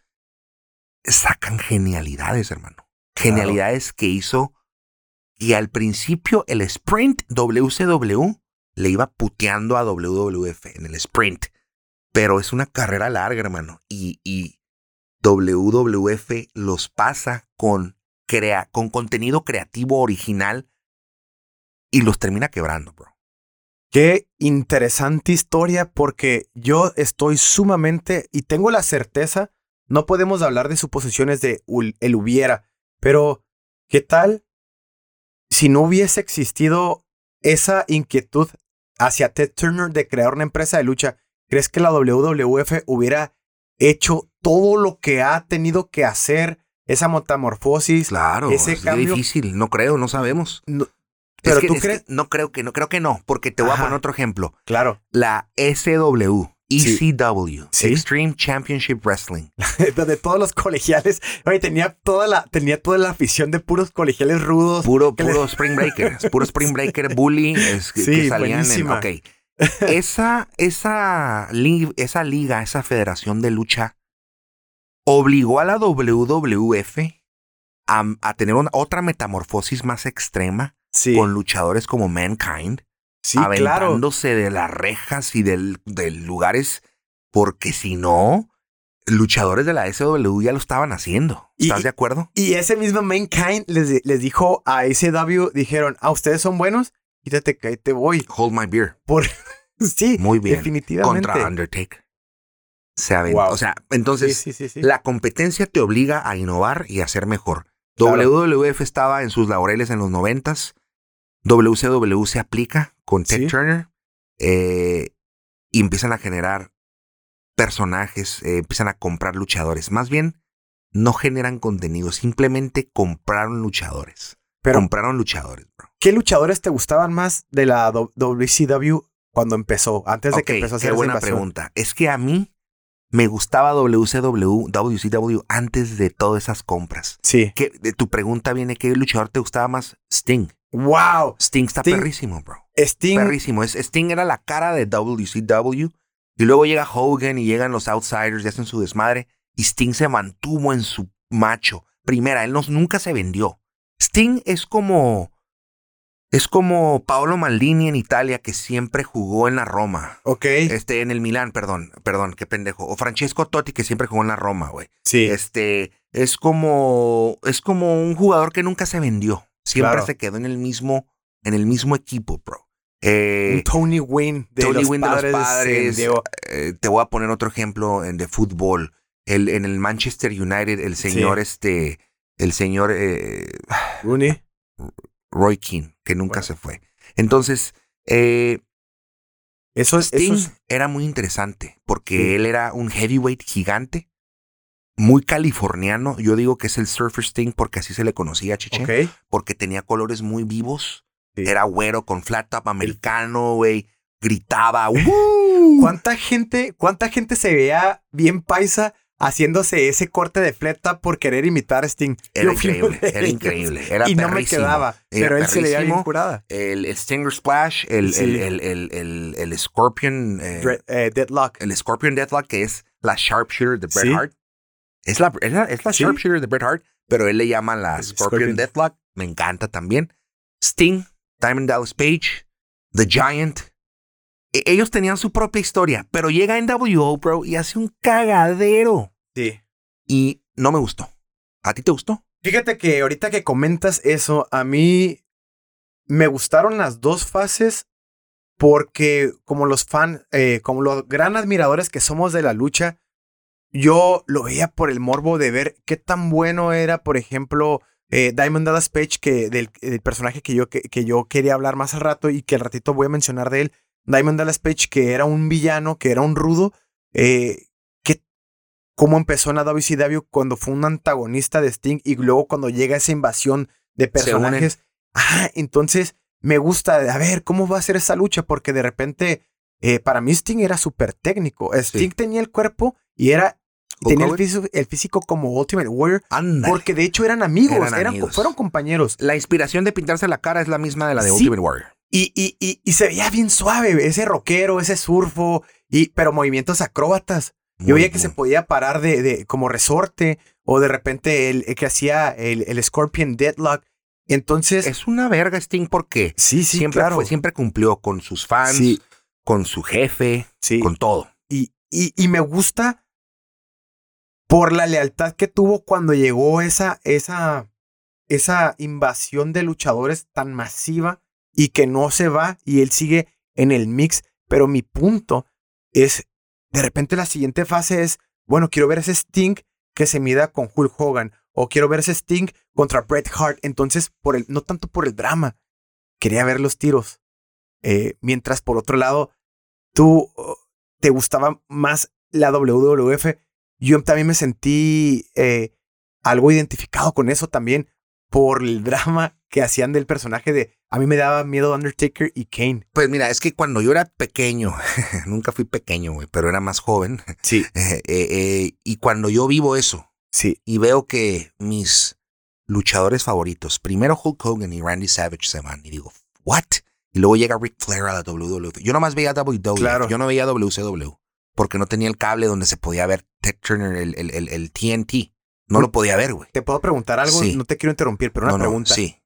Speaker 1: sacan genialidades, hermano. Genialidades que hizo y al principio el sprint WCW le iba puteando a WWF en el sprint. Pero es una carrera larga, hermano. Y, y WWF los pasa con, crea con contenido creativo original y los termina quebrando, bro.
Speaker 2: Qué interesante historia porque yo estoy sumamente y tengo la certeza, no podemos hablar de suposiciones de el hubiera, pero ¿qué tal si no hubiese existido esa inquietud hacia Ted Turner de crear una empresa de lucha? ¿Crees que la WWF hubiera hecho todo lo que ha tenido que hacer? Esa metamorfosis,
Speaker 1: claro,
Speaker 2: ese
Speaker 1: es
Speaker 2: cambio.
Speaker 1: difícil, no creo, no sabemos.
Speaker 2: No,
Speaker 1: pero
Speaker 2: tú
Speaker 1: es
Speaker 2: crees.
Speaker 1: no creo que no creo que no, porque te voy a poner otro ejemplo.
Speaker 2: Claro.
Speaker 1: La SW. ECW,
Speaker 2: Sí.
Speaker 1: Extreme Championship Wrestling.
Speaker 2: de todos los colegiales. Oye, tenía toda la, tenía toda la afición de puros colegiales rudos.
Speaker 1: Puro, puro Spring Breaker, puro Spring Breaker bully es que,
Speaker 2: Sí,
Speaker 1: que salían
Speaker 2: buenísima.
Speaker 1: en. Ok. Esa, esa, li- esa liga, esa federación de lucha, obligó a la WWF a, a tener una- otra metamorfosis más extrema
Speaker 2: Sí,
Speaker 1: con luchadores como Mankind,
Speaker 2: sí, claro.
Speaker 1: aventándose de las rejas y del, de lugares, porque si no, luchadores de la SW ya lo estaban haciendo.
Speaker 2: Y-
Speaker 1: ¿Estás de acuerdo?
Speaker 2: Y ese mismo Mankind les, les dijo a SW, dijeron, ah, ustedes son buenos, quítate que te voy.
Speaker 1: Hold my beer.
Speaker 2: Por... sí,
Speaker 1: Muy bien.
Speaker 2: definitivamente.
Speaker 1: Contra Undertaker. Se aventó.
Speaker 2: Wow.
Speaker 1: O sea, entonces,
Speaker 2: sí, sí, sí.
Speaker 1: la competencia te obliga a innovar y a ser mejor.
Speaker 2: Claro.
Speaker 1: WWF estaba en sus laureles en los noventas. WCW se aplica con Ted
Speaker 2: Sí.
Speaker 1: Turner eh, y empiezan a generar personajes, eh, empiezan a comprar luchadores. Más bien, no generan contenido, simplemente compraron luchadores.
Speaker 2: Pero,
Speaker 1: compraron luchadores, bro.
Speaker 2: ¿qué luchadores te gustaban más de la WCW cuando empezó? Antes de que empezó a
Speaker 1: qué
Speaker 2: hacer esa
Speaker 1: buena
Speaker 2: invasión?
Speaker 1: pregunta. Es que a mí me gustaba WCW, WCW antes de todas esas compras.
Speaker 2: Sí.
Speaker 1: ¿Qué- de tu pregunta viene, ¿qué luchador te gustaba más? Sting.
Speaker 2: ¡Wow!
Speaker 1: Sting está
Speaker 2: Sting-
Speaker 1: perrísimo, bro.
Speaker 2: Sting.
Speaker 1: Perrísimo. Es, Sting era la cara de WCW. Y luego llega Hogan y llegan los Outsiders y hacen su desmadre. Y Sting se mantuvo en su macho. Primera, él no- nunca se vendió. Sting es como... Es como Paolo Maldini en Italia que siempre jugó en la Roma.
Speaker 2: Ok.
Speaker 1: Este, en el Milán, perdón, perdón, qué pendejo. O Francesco Totti que siempre jugó en la Roma, güey.
Speaker 2: sí.
Speaker 1: Este, es como, es como un jugador que nunca se vendió. Siempre
Speaker 2: Claro.
Speaker 1: se quedó en el mismo, en el mismo equipo, bro. Eh,
Speaker 2: Tony Wynn de,
Speaker 1: Tony
Speaker 2: los,
Speaker 1: Wynn de los
Speaker 2: padres,
Speaker 1: padres. Eh, te voy a poner otro ejemplo en de fútbol. El, en el Manchester United, el señor, este, el señor eh,
Speaker 2: Rooney.
Speaker 1: Roy Keane, que nunca
Speaker 2: Bueno.
Speaker 1: se fue. Entonces, eh,
Speaker 2: Eso es,
Speaker 1: Sting
Speaker 2: eso es-
Speaker 1: era muy interesante porque
Speaker 2: Sí.
Speaker 1: él era un heavyweight gigante, muy californiano. Yo digo que es el Surfer Sting porque así se le conocía, Chiche,
Speaker 2: Ok.
Speaker 1: porque tenía colores muy vivos.
Speaker 2: Sí.
Speaker 1: Era güero con flat top americano, güey. Gritaba. "Uh".
Speaker 2: ¿Cuánta gente, cuánta gente se veía bien paisa haciéndose ese corte de fleta por querer imitar a Sting?
Speaker 1: Era
Speaker 2: Yo
Speaker 1: increíble, era
Speaker 2: ellos.
Speaker 1: increíble. Era
Speaker 2: y no me
Speaker 1: perrísimo.
Speaker 2: quedaba.
Speaker 1: Era
Speaker 2: pero él se le veía bien
Speaker 1: perrísimo.
Speaker 2: curada.
Speaker 1: El, el Stinger Splash, el,
Speaker 2: Sí.
Speaker 1: el, el, el, Scorpion. eh,
Speaker 2: eh, Deadlock.
Speaker 1: el Scorpion Deathlock, que es la Sharpshooter de Bret
Speaker 2: Sí.
Speaker 1: Hart. Es la, es la, es la. Sharpshooter de Bret Hart, pero él le llama la Scorpion,
Speaker 2: Scorpion.
Speaker 1: Deathlock. Me encanta también. Sting, Diamond Dallas Page, The Giant. E- ellos tenían su propia historia, pero llega NWO, bro, y hace un cagadero.
Speaker 2: Sí.
Speaker 1: Y no me gustó. ¿A ti te gustó?
Speaker 2: Fíjate que ahorita que comentas eso, a mí me gustaron las dos fases porque como los fans, como los gran admiradores que somos de la lucha, yo lo veía por el morbo de ver qué tan bueno era, por ejemplo, eh, Diamond Dallas Page, que del, del personaje que yo, que, que yo quería hablar más al rato y que al ratito voy a mencionar de él. Diamond Dallas Page, que era un villano, que era un rudo, eh, que cómo empezó en la WCW cuando fue un antagonista de Sting y luego cuando llega esa invasión de personajes. Ah, entonces me gusta, a ver, ¿cómo va a ser esa lucha? Porque de repente, eh, para mí Sting era súper técnico. Sting tenía el cuerpo y era, tenía el físico, el físico como Ultimate Warrior, porque de hecho eran amigos,
Speaker 1: Eran
Speaker 2: eran,
Speaker 1: amigos.
Speaker 2: fueron compañeros.
Speaker 1: La inspiración de pintarse la cara es la misma de la de
Speaker 2: Sí.
Speaker 1: Ultimate Warrior.
Speaker 2: Y, y, y, y se veía bien suave, ese rockero, ese surfo, y, pero movimientos acróbatas. Yo veía que se podía parar de, de como resorte, o de repente el, el que hacía el, el Scorpion Deadlock. Entonces,
Speaker 1: Es una verga Sting porque
Speaker 2: sí, sí,
Speaker 1: siempre,
Speaker 2: claro.
Speaker 1: fue- siempre cumplió con sus fans,
Speaker 2: Sí,
Speaker 1: con su jefe,
Speaker 2: sí.
Speaker 1: con todo.
Speaker 2: Y, y, y me gusta por la lealtad que tuvo cuando llegó esa, esa, esa invasión de luchadores tan masiva y que no se va y él sigue en el mix. Pero mi punto es, de repente la siguiente fase es, bueno, quiero ver ese Sting que se mida con Hulk Hogan o quiero ver ese Sting contra Bret Hart. Entonces, por el, no tanto por el drama, quería ver los tiros. Eh, mientras por otro lado, tú oh, te gustaba más la WWF. Yo también me sentí eh, algo identificado con eso también por el drama que hacían del personaje de a mí me daba miedo Undertaker y Kane.
Speaker 1: Pues mira, es que cuando yo era pequeño, nunca fui pequeño, güey, pero era más joven.
Speaker 2: Sí.
Speaker 1: Eh, eh, y cuando yo vivo eso,
Speaker 2: sí.
Speaker 1: y veo que mis luchadores favoritos, primero Hulk Hogan y Randy Savage se van, y digo, ¿what? Y luego llega Ric Flair a la WWF. Yo nomás veía WWF,
Speaker 2: Claro.
Speaker 1: yo no veía WCW, porque no tenía el cable donde se podía ver Ted Turner, el, el, el, el TNT. No lo podía ver, güey.
Speaker 2: ¿Te puedo preguntar algo?
Speaker 1: Sí.
Speaker 2: No te quiero interrumpir, pero una
Speaker 1: No, no,
Speaker 2: pregunta.
Speaker 1: sí.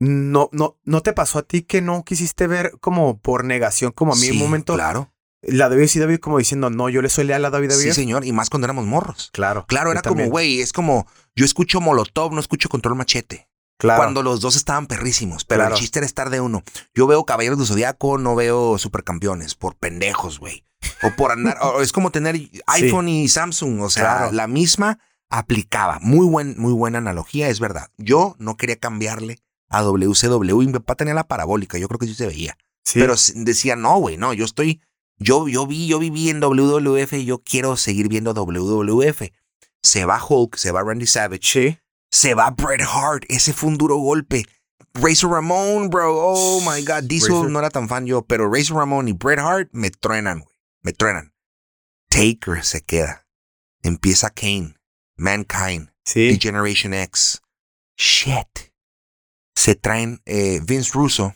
Speaker 2: No, no, ¿No te pasó a ti que no quisiste ver como por negación, como a mí
Speaker 1: Sí,
Speaker 2: un momento,
Speaker 1: Claro.
Speaker 2: la WCW como diciendo, no, yo le soy leal a la WWE?
Speaker 1: Sí, señor. Y más cuando éramos morros.
Speaker 2: Claro.
Speaker 1: Claro, era como, güey, es como, yo escucho Molotov, no escucho Control Machete.
Speaker 2: Claro.
Speaker 1: Cuando los dos estaban perrísimos, pero
Speaker 2: Claro.
Speaker 1: el chiste era estar de uno. Yo veo Caballeros de Zodiaco, no veo Supercampeones, por pendejos, güey. O por andar, o es como tener iPhone y Samsung, o sea,
Speaker 2: Claro.
Speaker 1: la misma aplicaba. Muy, buen, muy buena analogía, es verdad. Yo no quería cambiarle a WCW y mi papá tenía la parabólica, yo creo que sí se veía.
Speaker 2: Sí.
Speaker 1: Pero decía, no, güey, no, yo estoy, yo, yo vi, yo viví en WWF y yo quiero seguir viendo WWF. Se va Hulk, se va Randy Savage,
Speaker 2: sí.
Speaker 1: Se va Bret Hart, ese fue un duro golpe. Razor Ramon, bro, oh my God, Diesel
Speaker 2: Razor.
Speaker 1: no era tan fan yo, pero Razor Ramon y Bret Hart me truenan, güey, me truenan. Taker se queda, empieza Kane, Mankind,
Speaker 2: Sí.
Speaker 1: Generation X, shit. Se traen eh, Vince Russo,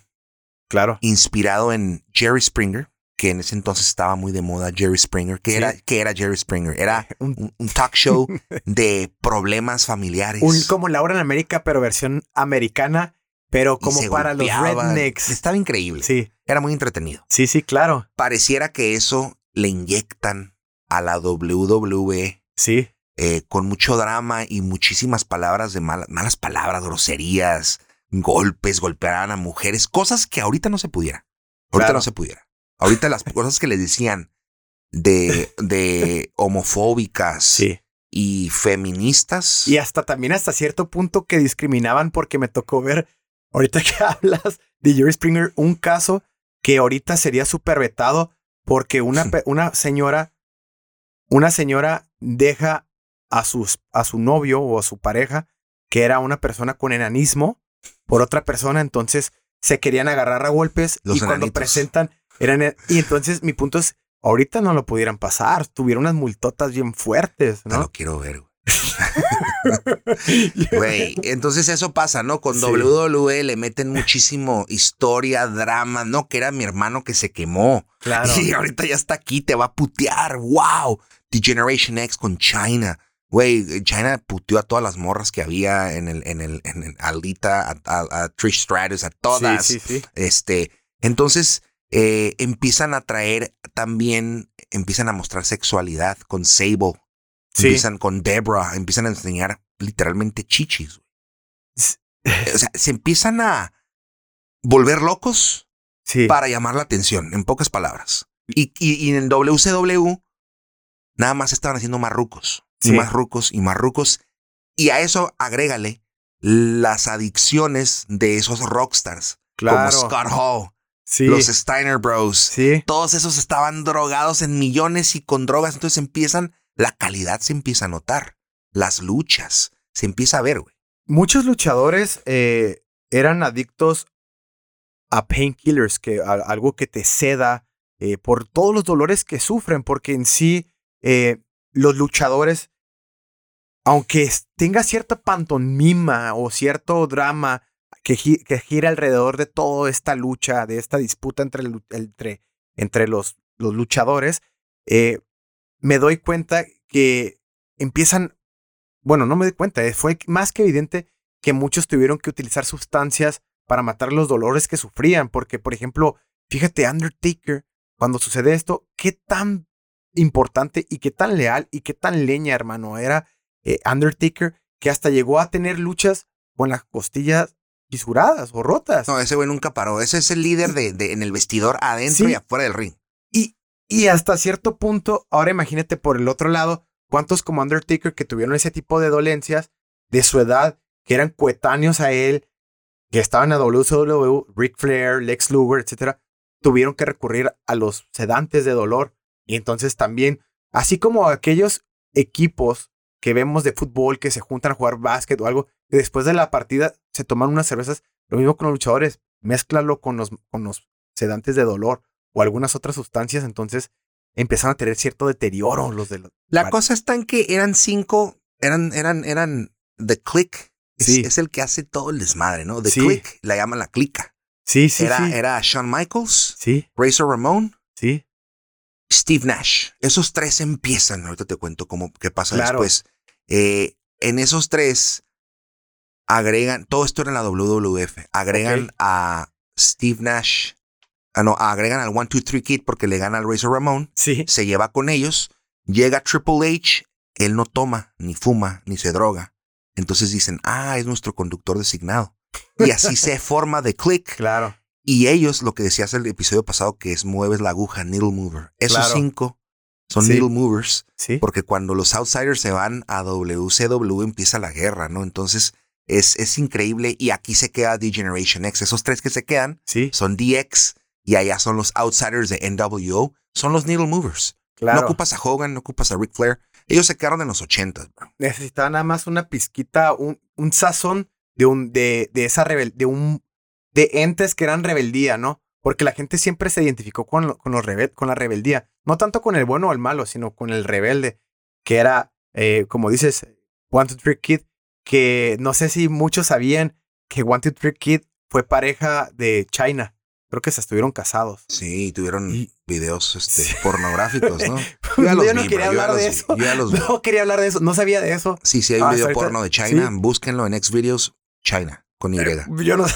Speaker 2: Claro.
Speaker 1: inspirado en Jerry Springer, que en ese entonces estaba muy de moda Jerry Springer. ¿Qué,
Speaker 2: Sí.
Speaker 1: era, qué era Jerry Springer? Era
Speaker 2: Un,
Speaker 1: un, talk show de problemas familiares.
Speaker 2: un- como Laura en América, pero versión americana, pero como para los rednecks.
Speaker 1: Estaba increíble.
Speaker 2: Sí.
Speaker 1: Era muy entretenido.
Speaker 2: Sí, sí, claro.
Speaker 1: Pareciera que eso le inyectan a la WWE
Speaker 2: Sí.
Speaker 1: eh, con mucho drama y muchísimas palabras de malas, malas palabras, groserías, golpes, golpearan a mujeres, cosas que ahorita no se pudiera. Ahorita
Speaker 2: Claro.
Speaker 1: no se pudiera. Ahorita las cosas que le decían de, de homofóbicas
Speaker 2: Sí.
Speaker 1: y feministas.
Speaker 2: Y hasta también hasta cierto punto que discriminaban porque me tocó ver, ahorita que hablas de Jerry Springer, un caso que ahorita sería súper vetado porque una, una señora, una señora deja a, sus, a su novio o a su pareja, que era una persona con enanismo, por otra persona, entonces se querían agarrar a golpes
Speaker 1: Los
Speaker 2: y cuando presentan, eran, e- y entonces mi punto es, ahorita no lo pudieran pasar, tuvieron unas multotas bien fuertes,
Speaker 1: No
Speaker 2: ¿no?
Speaker 1: lo quiero ver, güey. Güey, entonces eso pasa, ¿no? Con
Speaker 2: Sí.
Speaker 1: WWE le meten muchísimo historia, drama, ¿no? Que era mi hermano que se quemó.
Speaker 2: Claro.
Speaker 1: Y ahorita ya está aquí, te va a putear. ¡Wow! The Generation X con China. Güey, China puteó a todas las morras que había en el, en el, en el Alita, a, a- a Trish Stratus, a todas.
Speaker 2: Sí, sí, sí.
Speaker 1: Este, entonces eh, empiezan a traer también, empiezan a mostrar sexualidad con Sable.
Speaker 2: Sí.
Speaker 1: Empiezan con Debra, empiezan a enseñar literalmente chichis. güey. O sea, se empiezan a volver locos
Speaker 2: Sí.
Speaker 1: para llamar la atención, en pocas palabras. Y, y- y en WCW nada más estaban haciendo más rucos, y
Speaker 2: Sí.
Speaker 1: más rucos, y más rucos. Y a eso agrégale las adicciones de esos rockstars,
Speaker 2: claro.
Speaker 1: como Scott Hall,
Speaker 2: sí.
Speaker 1: los Steiner Bros.
Speaker 2: sí.
Speaker 1: Todos esos estaban drogados en millones y con drogas, entonces empiezan, la calidad se empieza a notar, las luchas, se empieza a ver, güey.
Speaker 2: Muchos luchadores eh, eran adictos a painkillers, que a- algo que te ceda eh, por todos los dolores que sufren, porque en sí eh, los luchadores, aunque tenga cierta pantomima o cierto drama que, gi- que gira alrededor de toda esta lucha, de esta disputa entre, entre, entre los, los luchadores, eh, me doy cuenta que empiezan, bueno, no me doy cuenta, eh, fue más que evidente que muchos tuvieron que utilizar sustancias para matar los dolores que sufrían, porque, por ejemplo, fíjate, Undertaker, cuando sucede esto, ¿qué tan importante y qué tan leal y qué tan leña, hermano, era eh, Undertaker, que hasta llegó a tener luchas con las costillas fisuradas o rotas.
Speaker 1: No, ese güey nunca paró. Ese es el líder de, de en el vestidor adentro
Speaker 2: Sí.
Speaker 1: y afuera del ring.
Speaker 2: Y, y hasta cierto punto, ahora imagínate por el otro lado, cuántos como Undertaker que tuvieron ese tipo de dolencias de su edad, que eran coetáneos a él, que estaban a WCW, Ric Flair, Lex Luger, etcétera, tuvieron que recurrir a los sedantes de dolor. Y entonces también, así como aquellos equipos que vemos de fútbol que se juntan a jugar básquet o algo, después de la partida se toman unas cervezas, lo mismo con los luchadores, mézclalo con los, con los sedantes de dolor o algunas otras sustancias, entonces empezaron a tener cierto deterioro los de los...
Speaker 1: La cosa está en que eran cinco, eran, eran, eran The Click. Es,
Speaker 2: Sí.
Speaker 1: es el que hace todo el desmadre, ¿no? The
Speaker 2: Sí.
Speaker 1: Click, la llaman la clica.
Speaker 2: Sí, sí,
Speaker 1: era,
Speaker 2: sí.
Speaker 1: era Shawn Michaels,
Speaker 2: Sí,
Speaker 1: Razor Ramon,
Speaker 2: sí.
Speaker 1: Steve Nash. Esos tres empiezan. Ahorita te cuento cómo qué pasa
Speaker 2: Claro.
Speaker 1: después. Eh, en esos tres agregan, todo esto era en la WWF. Agregan a Steve Nash. Ah, no, agregan al 1, 2, 3 Kid porque le gana al Razor Ramon.
Speaker 2: Sí.
Speaker 1: Se lleva con ellos. Llega Triple H. Él no toma, ni fuma, ni se droga. Entonces dicen, ah, es nuestro conductor designado. Y así se forma The Click.
Speaker 2: Claro.
Speaker 1: Y ellos, lo que decías el episodio pasado, que es mueves la aguja, needle mover. Esos
Speaker 2: Claro.
Speaker 1: cinco son
Speaker 2: Sí.
Speaker 1: needle movers,
Speaker 2: Sí.
Speaker 1: porque cuando los outsiders se van a WCW empieza la guerra, ¿no? Entonces es, es increíble y aquí se queda D-Generation X. Esos tres que se quedan
Speaker 2: Sí.
Speaker 1: son DX y allá son los outsiders de NWO, son los needle movers.
Speaker 2: Claro.
Speaker 1: No ocupas a Hogan, no ocupas a Ric Flair. Ellos se quedaron en los 80, bro.
Speaker 2: necesitaba nada más una pizquita, un, un sazón de un, de, de esa rebel, de un, de entes que eran rebeldía, ¿no? Porque la gente siempre se identificó con, lo- con, los rebel, con la rebeldía. No tanto con el bueno o el malo, sino con el rebelde, que era, eh, como dices, One Two Three Kid, que no sé si muchos sabían que One Two Three Kid fue pareja de China. Creo que se estuvieron casados.
Speaker 1: Sí, tuvieron
Speaker 2: Y-
Speaker 1: videos este,
Speaker 2: Sí.
Speaker 1: pornográficos, ¿no?
Speaker 2: Yo,
Speaker 1: ya los
Speaker 2: no
Speaker 1: vi,
Speaker 2: quería
Speaker 1: yo
Speaker 2: hablar de
Speaker 1: los
Speaker 2: eso.
Speaker 1: yo ya los vi.
Speaker 2: No quería hablar de eso. No sabía de eso.
Speaker 1: Sí, sí, hay un
Speaker 2: Ah,
Speaker 1: video porno de China.
Speaker 2: sí.
Speaker 1: Búsquenlo en Xvideos China con Y.
Speaker 2: Yo no.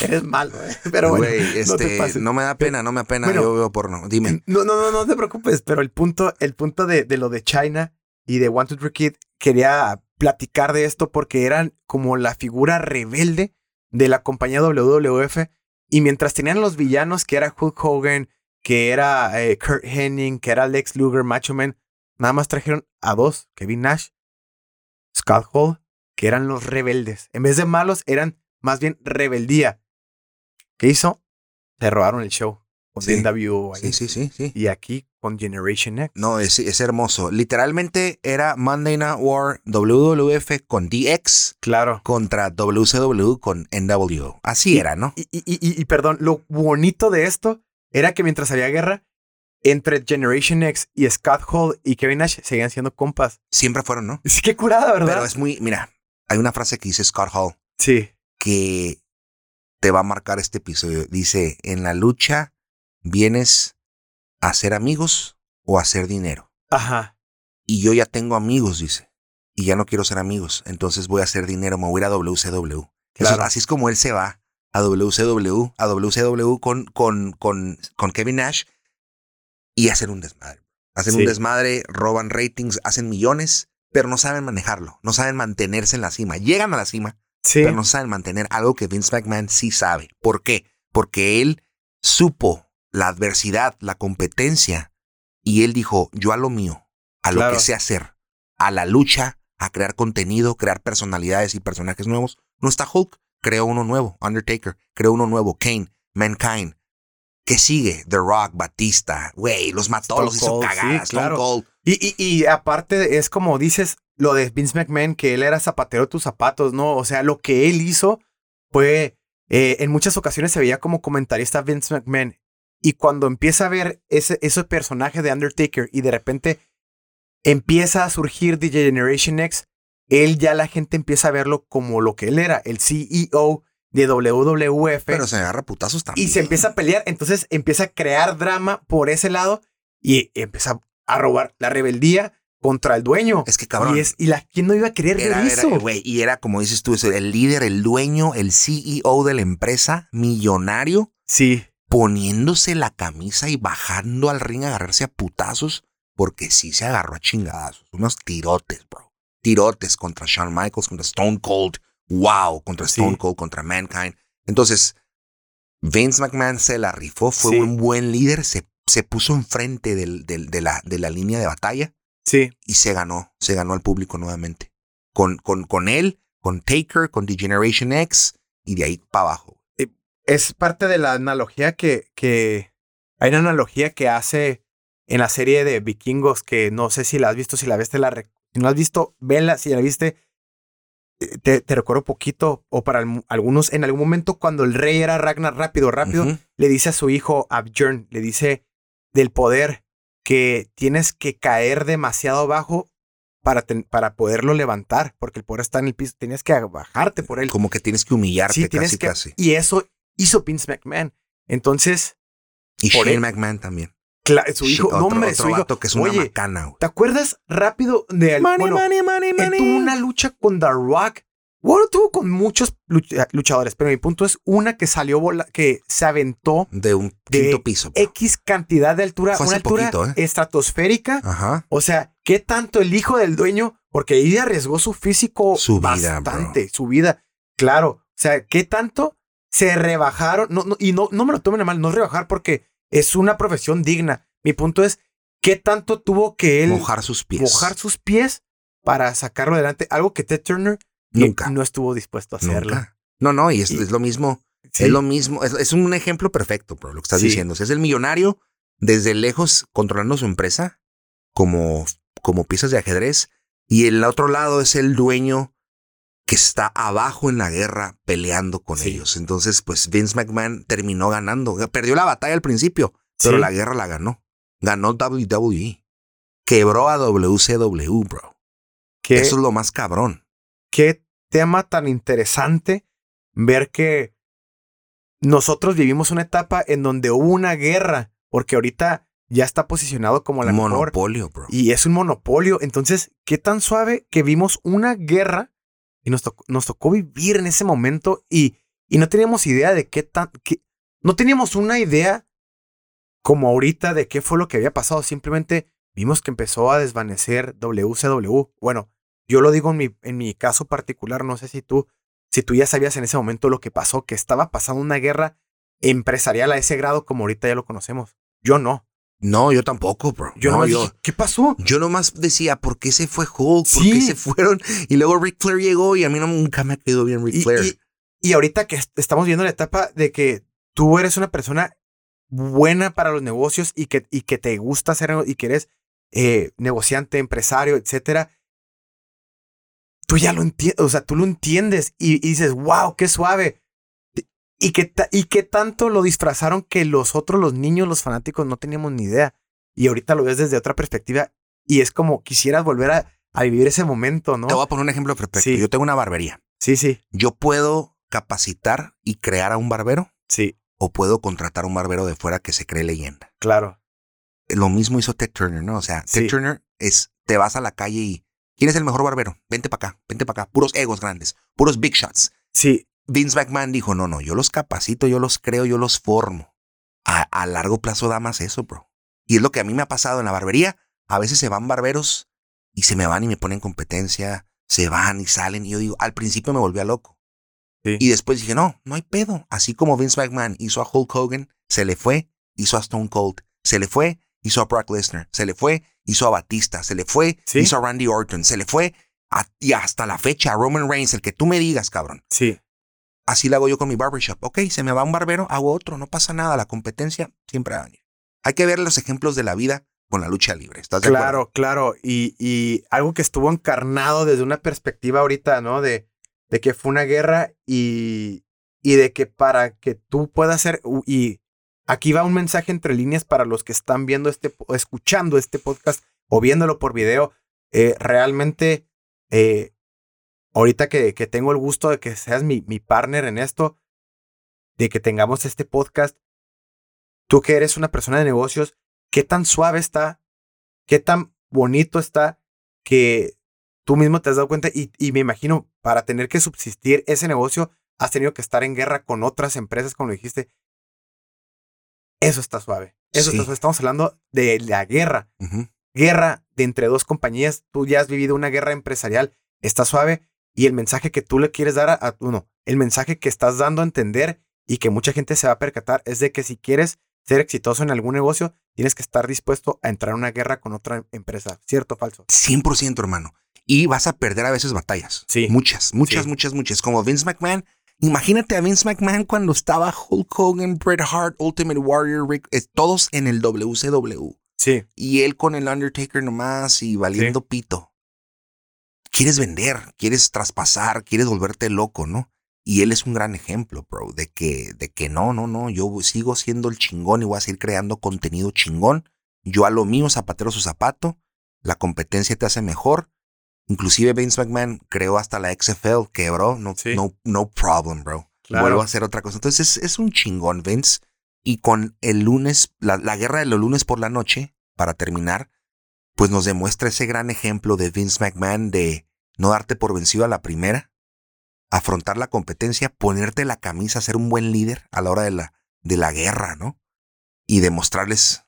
Speaker 2: Eres malo, ¿eh? Pero bueno. No
Speaker 1: este,
Speaker 2: pases.
Speaker 1: no me da pena, no me da pena.
Speaker 2: Bueno.
Speaker 1: yo veo porno. Dime.
Speaker 2: No, no, no, no te preocupes, pero el punto, el punto de, de lo de China y de One Two Three Kid, quería platicar de esto porque eran como la figura rebelde de la compañía WWF. Y mientras tenían los villanos, que era Hulk Hogan, que era eh, Kurt Hennig, que era Lex Luger, Macho Man, nada más trajeron a dos, Kevin Nash, Scott Hall, que eran los rebeldes. En vez de malos, eran más bien rebeldía. ¿Qué hizo? Se robaron el show con
Speaker 1: Sí.
Speaker 2: NWO ahí.
Speaker 1: Sí, sí, sí, sí.
Speaker 2: Y aquí con Generation X.
Speaker 1: No, es, es hermoso. Literalmente era Monday Night War WWF con DX
Speaker 2: Claro.
Speaker 1: contra WCW con NWO. Así
Speaker 2: Y-
Speaker 1: era, ¿no?
Speaker 2: Y, y, y, y perdón, lo bonito de esto era que mientras había guerra, entre Generation X y Scott Hall y Kevin Nash seguían siendo compas.
Speaker 1: Siempre fueron, ¿no?
Speaker 2: Sí, qué curada, ¿verdad?
Speaker 1: Pero es muy, mira, hay una frase que dice Scott Hall
Speaker 2: Sí.
Speaker 1: que te va a marcar este episodio. Dice, en la lucha vienes a hacer amigos o a hacer dinero.
Speaker 2: Ajá.
Speaker 1: Y yo ya tengo amigos, dice. Y ya no quiero ser amigos. Entonces voy a hacer dinero, me voy a ir a WCW. Eso- así es como él se va a WCW, a WCW con, con, con, con Kevin Nash y hacen un desmadre. Hacen
Speaker 2: Sí.
Speaker 1: un desmadre, roban ratings, hacen millones, pero no saben manejarlo. No saben mantenerse en la cima. Llegan a la cima,
Speaker 2: Sí.
Speaker 1: pero no saben mantener algo que Vince McMahon sí sabe. ¿Por qué? Porque él supo la adversidad, la competencia, y él dijo, yo a lo mío, a lo
Speaker 2: Claro.
Speaker 1: que sé hacer, a la lucha, a crear contenido, crear personalidades y personajes nuevos. No está Hulk, creó uno nuevo, Undertaker, creó uno nuevo, Kane, Mankind. ¿Qué sigue? The Rock, Batista, güey, los mató,
Speaker 2: Stone
Speaker 1: los hizo
Speaker 2: Cold,
Speaker 1: cagar,
Speaker 2: sí, claro.
Speaker 1: Cold.
Speaker 2: Y, y, y aparte es como dices lo de Vince McMahon, que él era zapatero de tus zapatos, ¿no? O sea, lo que él hizo fue, eh, en muchas ocasiones se veía como comentarista Vince McMahon. Y cuando empieza a ver ese, ese personaje de Undertaker y de repente empieza a surgir The Generation X, él ya la gente empieza a verlo como lo que él era, el CEO de WWF.
Speaker 1: Pero se agarra putazos también.
Speaker 2: y se empieza a pelear, entonces empieza a crear drama por ese lado y empieza a robar la rebeldía contra el dueño.
Speaker 1: Es que cabrón.
Speaker 2: Y, es, y la, ¿quién no iba a querer
Speaker 1: Era,
Speaker 2: ver
Speaker 1: era,
Speaker 2: eso?
Speaker 1: y era como dices tú, el líder, el dueño, el CEO de la empresa, millonario,
Speaker 2: sí,
Speaker 1: poniéndose la camisa y bajando al ring a agarrarse a putazos, porque sí se agarró a chingadazos. Unos tirotes, bro. Tirotes contra Shawn Michaels, contra Stone Cold. Wow, contra Stone Cold, contra Mankind. Entonces, Vince McMahon se la rifó, fue un buen líder, se, se puso enfrente del, de, la, de la línea de batalla.
Speaker 2: Sí.
Speaker 1: Y se ganó, se ganó al público nuevamente. Con, con, con él, con Taker, con The Generation X y de ahí para abajo.
Speaker 2: Eh, es parte de la analogía que, que. Hay una analogía que hace en la serie de vikingos que no sé si la has visto, si la viste, la, si no la has visto, vela, si la viste, eh, te, te, recuerdo poquito, o para algunos, en algún momento cuando el rey era Ragnar rápido, rápido, le dice a su hijo Abjörn, le dice del poder que tienes que caer demasiado bajo para, para poderlo levantar, porque el poder está en el piso, tienes que bajarte por él.
Speaker 1: Como que tienes que humillarte
Speaker 2: sí,
Speaker 1: casi,
Speaker 2: que,
Speaker 1: casi.
Speaker 2: Y eso hizo Vince McMahon. Entonces...
Speaker 1: Y Shane McMahon también.
Speaker 2: Su hijo, no, hombre,
Speaker 1: otro
Speaker 2: su hijo.
Speaker 1: que es una
Speaker 2: Oye,
Speaker 1: macana,
Speaker 2: ¿te acuerdas rápido de
Speaker 1: money,
Speaker 2: bueno,
Speaker 1: money, money,
Speaker 2: él
Speaker 1: money.
Speaker 2: tuvo una lucha con The Rock. Bueno, tuvo con muchos luchadores, pero mi punto es una que salió bola, que se aventó
Speaker 1: de un quinto piso.
Speaker 2: Bro. X cantidad de altura,
Speaker 1: Fue
Speaker 2: una altura
Speaker 1: poquito, ¿eh?
Speaker 2: estratosférica.
Speaker 1: Ajá.
Speaker 2: O sea, ¿qué tanto el hijo del dueño? Porque ahí arriesgó su físico
Speaker 1: Su vida,
Speaker 2: bastante, su vida. Claro. O sea, ¿qué tanto se rebajaron? No, no, y no, no me lo tomen a mal, no es rebajar porque es una profesión digna. Mi punto es, ¿qué tanto tuvo que él
Speaker 1: mojar sus pies?
Speaker 2: Mojar sus pies para sacarlo adelante. Algo que Ted Turner
Speaker 1: Nunca.
Speaker 2: no estuvo dispuesto a hacerlo.
Speaker 1: Nunca. No, no, y es,
Speaker 2: Y-
Speaker 1: es lo mismo.
Speaker 2: Sí.
Speaker 1: Es lo mismo. Es, es un ejemplo perfecto, bro, lo que estás
Speaker 2: Sí.
Speaker 1: diciendo. O sea, es el millonario desde lejos controlando su empresa como, como piezas de ajedrez. Y el otro lado es el dueño que está abajo en la guerra peleando con
Speaker 2: Sí.
Speaker 1: ellos. Entonces, pues Vince McMahon terminó ganando. Perdió la batalla al principio, pero
Speaker 2: Sí.
Speaker 1: la guerra la ganó. Ganó WWE. Quebró a WCW, bro.
Speaker 2: ¿Qué,
Speaker 1: Eso es lo más cabrón.
Speaker 2: qué tema tan interesante ver que nosotros vivimos una etapa en donde hubo una guerra, porque ahorita ya está posicionado como la mejor
Speaker 1: Monopolio, bro.
Speaker 2: y es un monopolio. Entonces, qué tan suave que vimos una guerra y nos tocó, nos tocó vivir en ese momento y, y no teníamos idea de qué tan... qué- no teníamos una idea como ahorita de qué fue lo que había pasado. Simplemente vimos que empezó a desvanecer WCW. Bueno, yo lo digo en mi, en mi caso particular, no sé si tú, si tú ya sabías en ese momento lo que pasó, que estaba pasando una guerra empresarial a ese grado como ahorita ya lo conocemos. Yo no.
Speaker 1: No, yo tampoco, bro.
Speaker 2: Yo
Speaker 1: no,
Speaker 2: no,
Speaker 1: yo,
Speaker 2: dije, ¿qué pasó?
Speaker 1: yo nomás decía, ¿por qué se fue Hulk? ¿Por
Speaker 2: Sí.
Speaker 1: qué se fueron? Y luego Ric Flair llegó y a mí no, nunca me quedó bien Ric
Speaker 2: Y,
Speaker 1: Flair.
Speaker 2: y- y ahorita que est- estamos viendo la etapa de que tú eres una persona buena para los negocios y que, y que te gusta hacer y que eres eh, negociante, empresario, etcétera, tú ya lo entiendes, o sea, tú lo entiendes y, y dices, wow, qué suave. Y que, y que tanto lo disfrazaron que los otros, los niños, los fanáticos, no teníamos ni idea. Y ahorita lo ves desde otra perspectiva y es como quisieras volver a, a vivir ese momento, ¿no?
Speaker 1: Te voy a poner un ejemplo perfecto.
Speaker 2: Sí.
Speaker 1: Yo tengo una barbería.
Speaker 2: Sí, sí,
Speaker 1: Yo puedo capacitar y crear a un barbero
Speaker 2: sí,
Speaker 1: o puedo contratar a un barbero de fuera que se cree leyenda.
Speaker 2: claro.
Speaker 1: Lo mismo hizo Ted Turner, ¿no? O sea, Ted
Speaker 2: Sí.
Speaker 1: Turner es, te vas a la calle y ¿quién es el mejor barbero? Vente para acá, vente para acá. Puros egos grandes, puros big shots.
Speaker 2: Sí,
Speaker 1: Vince McMahon dijo, no, no, yo los capacito, yo los creo, yo los formo. A, a largo plazo da más eso, bro. Y es lo que a mí me ha pasado en la barbería. A veces se van barberos y se me van y me ponen competencia, se van y salen. Y yo digo, al principio me volvía loco.
Speaker 2: Sí.
Speaker 1: Y después dije, no, no hay pedo. Así como Vince McMahon hizo a Hulk Hogan, se le fue, hizo a Stone Cold, se le fue, hizo a Brock Lesnar, se le fue, hizo a Batista, se le fue,
Speaker 2: Sí.
Speaker 1: hizo a Randy Orton, se le fue, a- y hasta la fecha a Roman Reigns, el que tú me digas, cabrón.
Speaker 2: sí.
Speaker 1: Así lo hago yo con mi barbershop. Ok, se me va un barbero, hago otro, no pasa nada. La competencia siempre va a venir. Hay que ver los ejemplos de la vida con la lucha libre. ¿Estás de acuerdo?
Speaker 2: Claro, claro. Y, y algo que estuvo encarnado desde una perspectiva ahorita, ¿no? De, de que fue una guerra y, y de que para que tú puedas u- y aquí va un mensaje entre líneas para los que están viendo este, escuchando este podcast o viéndolo por video, eh, realmente, eh, ahorita que, que tengo el gusto de que seas mi, mi partner en esto, de que tengamos este podcast, tú que eres una persona de negocios, ¿qué tan suave está qué tan bonito está que tú mismo te has dado cuenta y, y me imagino para tener que subsistir ese negocio has tenido que estar en guerra con otras empresas, como lo dijiste. Eso está suave. Eso
Speaker 1: Sí.
Speaker 2: está suave. Estamos hablando de la guerra. Guerra de entre dos compañías. Tú ya has vivido una guerra empresarial. Está suave. Y el mensaje que tú le quieres dar a, a uno, el mensaje que estás dando a entender y que mucha gente se va a percatar es de que si quieres ser exitoso en algún negocio, tienes que estar dispuesto a entrar a una guerra con otra empresa. ¿Cierto o falso?
Speaker 1: 100% hermano. Y vas a perder a veces batallas.
Speaker 2: Sí.
Speaker 1: Muchas, muchas,
Speaker 2: Sí.
Speaker 1: muchas, muchas. Como Vince McMahon. Imagínate a Vince McMahon cuando estaba Hulk Hogan, Bret Hart, Ultimate Warrior, Rick, eh, todos en el WCW.
Speaker 2: Sí.
Speaker 1: Y él con el Undertaker nomás y valiendo pito. Quieres vender, quieres traspasar, quieres volverte loco, ¿no? Y él es un gran ejemplo, bro, de que, de que no, no, no, yo sigo siendo el chingón y voy a seguir creando contenido chingón. Yo a lo mío, zapatero su zapato, la competencia te hace mejor. Inclusive Vince McMahon creó hasta la XFL, que bro, no,
Speaker 2: Sí.
Speaker 1: no, no problem, bro.
Speaker 2: Claro.
Speaker 1: Vuelvo a hacer otra cosa. Entonces es, es un chingón, Vince. Y con el lunes, la, la guerra de los lunes por la noche, para terminar, pues nos demuestra ese gran ejemplo de Vince McMahon de no darte por vencido a la primera, afrontar la competencia, ponerte la camisa, ser un buen líder a la hora de la, de la guerra, ¿no? Y demostrarles,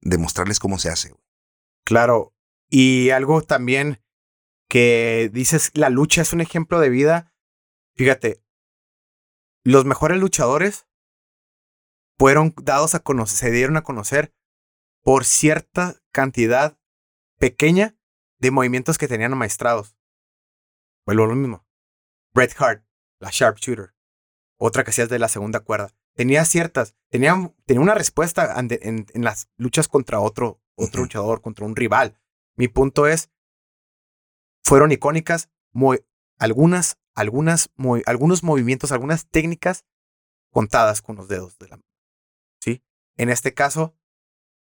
Speaker 1: demostrarles cómo se hace.
Speaker 2: Claro. Y algo también que dices, la lucha es un ejemplo de vida. Fíjate, los mejores luchadores fueron dados a conocer, se dieron a conocer por cierta cantidad pequeña de movimientos que tenían amaestrados. Vuelvo a lo mismo. Bret Hart, la sharpshooter. Otra que hacías de la segunda cuerda. Tenía ciertas, tenía, tenía una respuesta en, en las luchas contra otro, otro luchador, contra un rival. Mi punto es, fueron icónicas, muy, algunas, algunas, muy, algunos movimientos, algunas técnicas contadas con los dedos de la mano. ¿Sí? En este caso,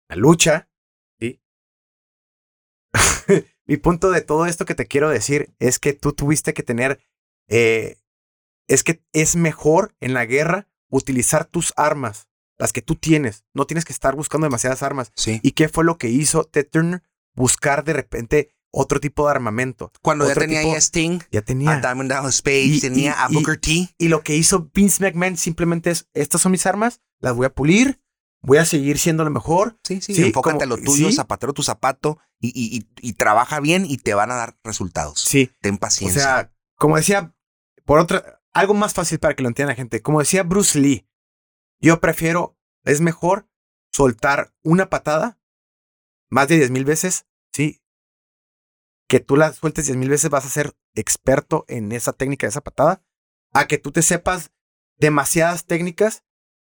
Speaker 2: la lucha. Mi punto de todo esto que te quiero decir es que tú tuviste que tener, eh, es que es mejor en la guerra utilizar tus armas, las que tú tienes. No tienes que estar buscando demasiadas armas.
Speaker 1: Sí.
Speaker 2: ¿Y qué fue lo que hizo Ted Turner? Buscar de repente otro tipo de armamento.
Speaker 1: Cuando ya tenía
Speaker 2: tipo-
Speaker 1: a Sting,
Speaker 2: Ya tenía.
Speaker 1: a Diamond Dallas Page,
Speaker 2: Y-
Speaker 1: tenía
Speaker 2: y-
Speaker 1: a
Speaker 2: y-
Speaker 1: Booker T.
Speaker 2: Y lo que hizo Vince McMahon simplemente es, estas son mis armas, las voy a pulir, voy a seguir siendo lo mejor.
Speaker 1: Sí, sí,
Speaker 2: Sí,
Speaker 1: enfócate
Speaker 2: como-
Speaker 1: a lo tuyo,
Speaker 2: sí.
Speaker 1: zapatero tu zapato y, y, y, y trabaja bien y te van a dar resultados.
Speaker 2: Sí,
Speaker 1: Ten
Speaker 2: o
Speaker 1: paciencia.
Speaker 2: sea, como decía, por otra, algo más fácil para que lo entienda la gente, como decía Bruce Lee, yo prefiero, es mejor soltar una patada más de 10 mil veces, sí, que tú la sueltes 10 mil veces vas a ser experto en esa técnica de esa patada, a que tú te sepas demasiadas técnicas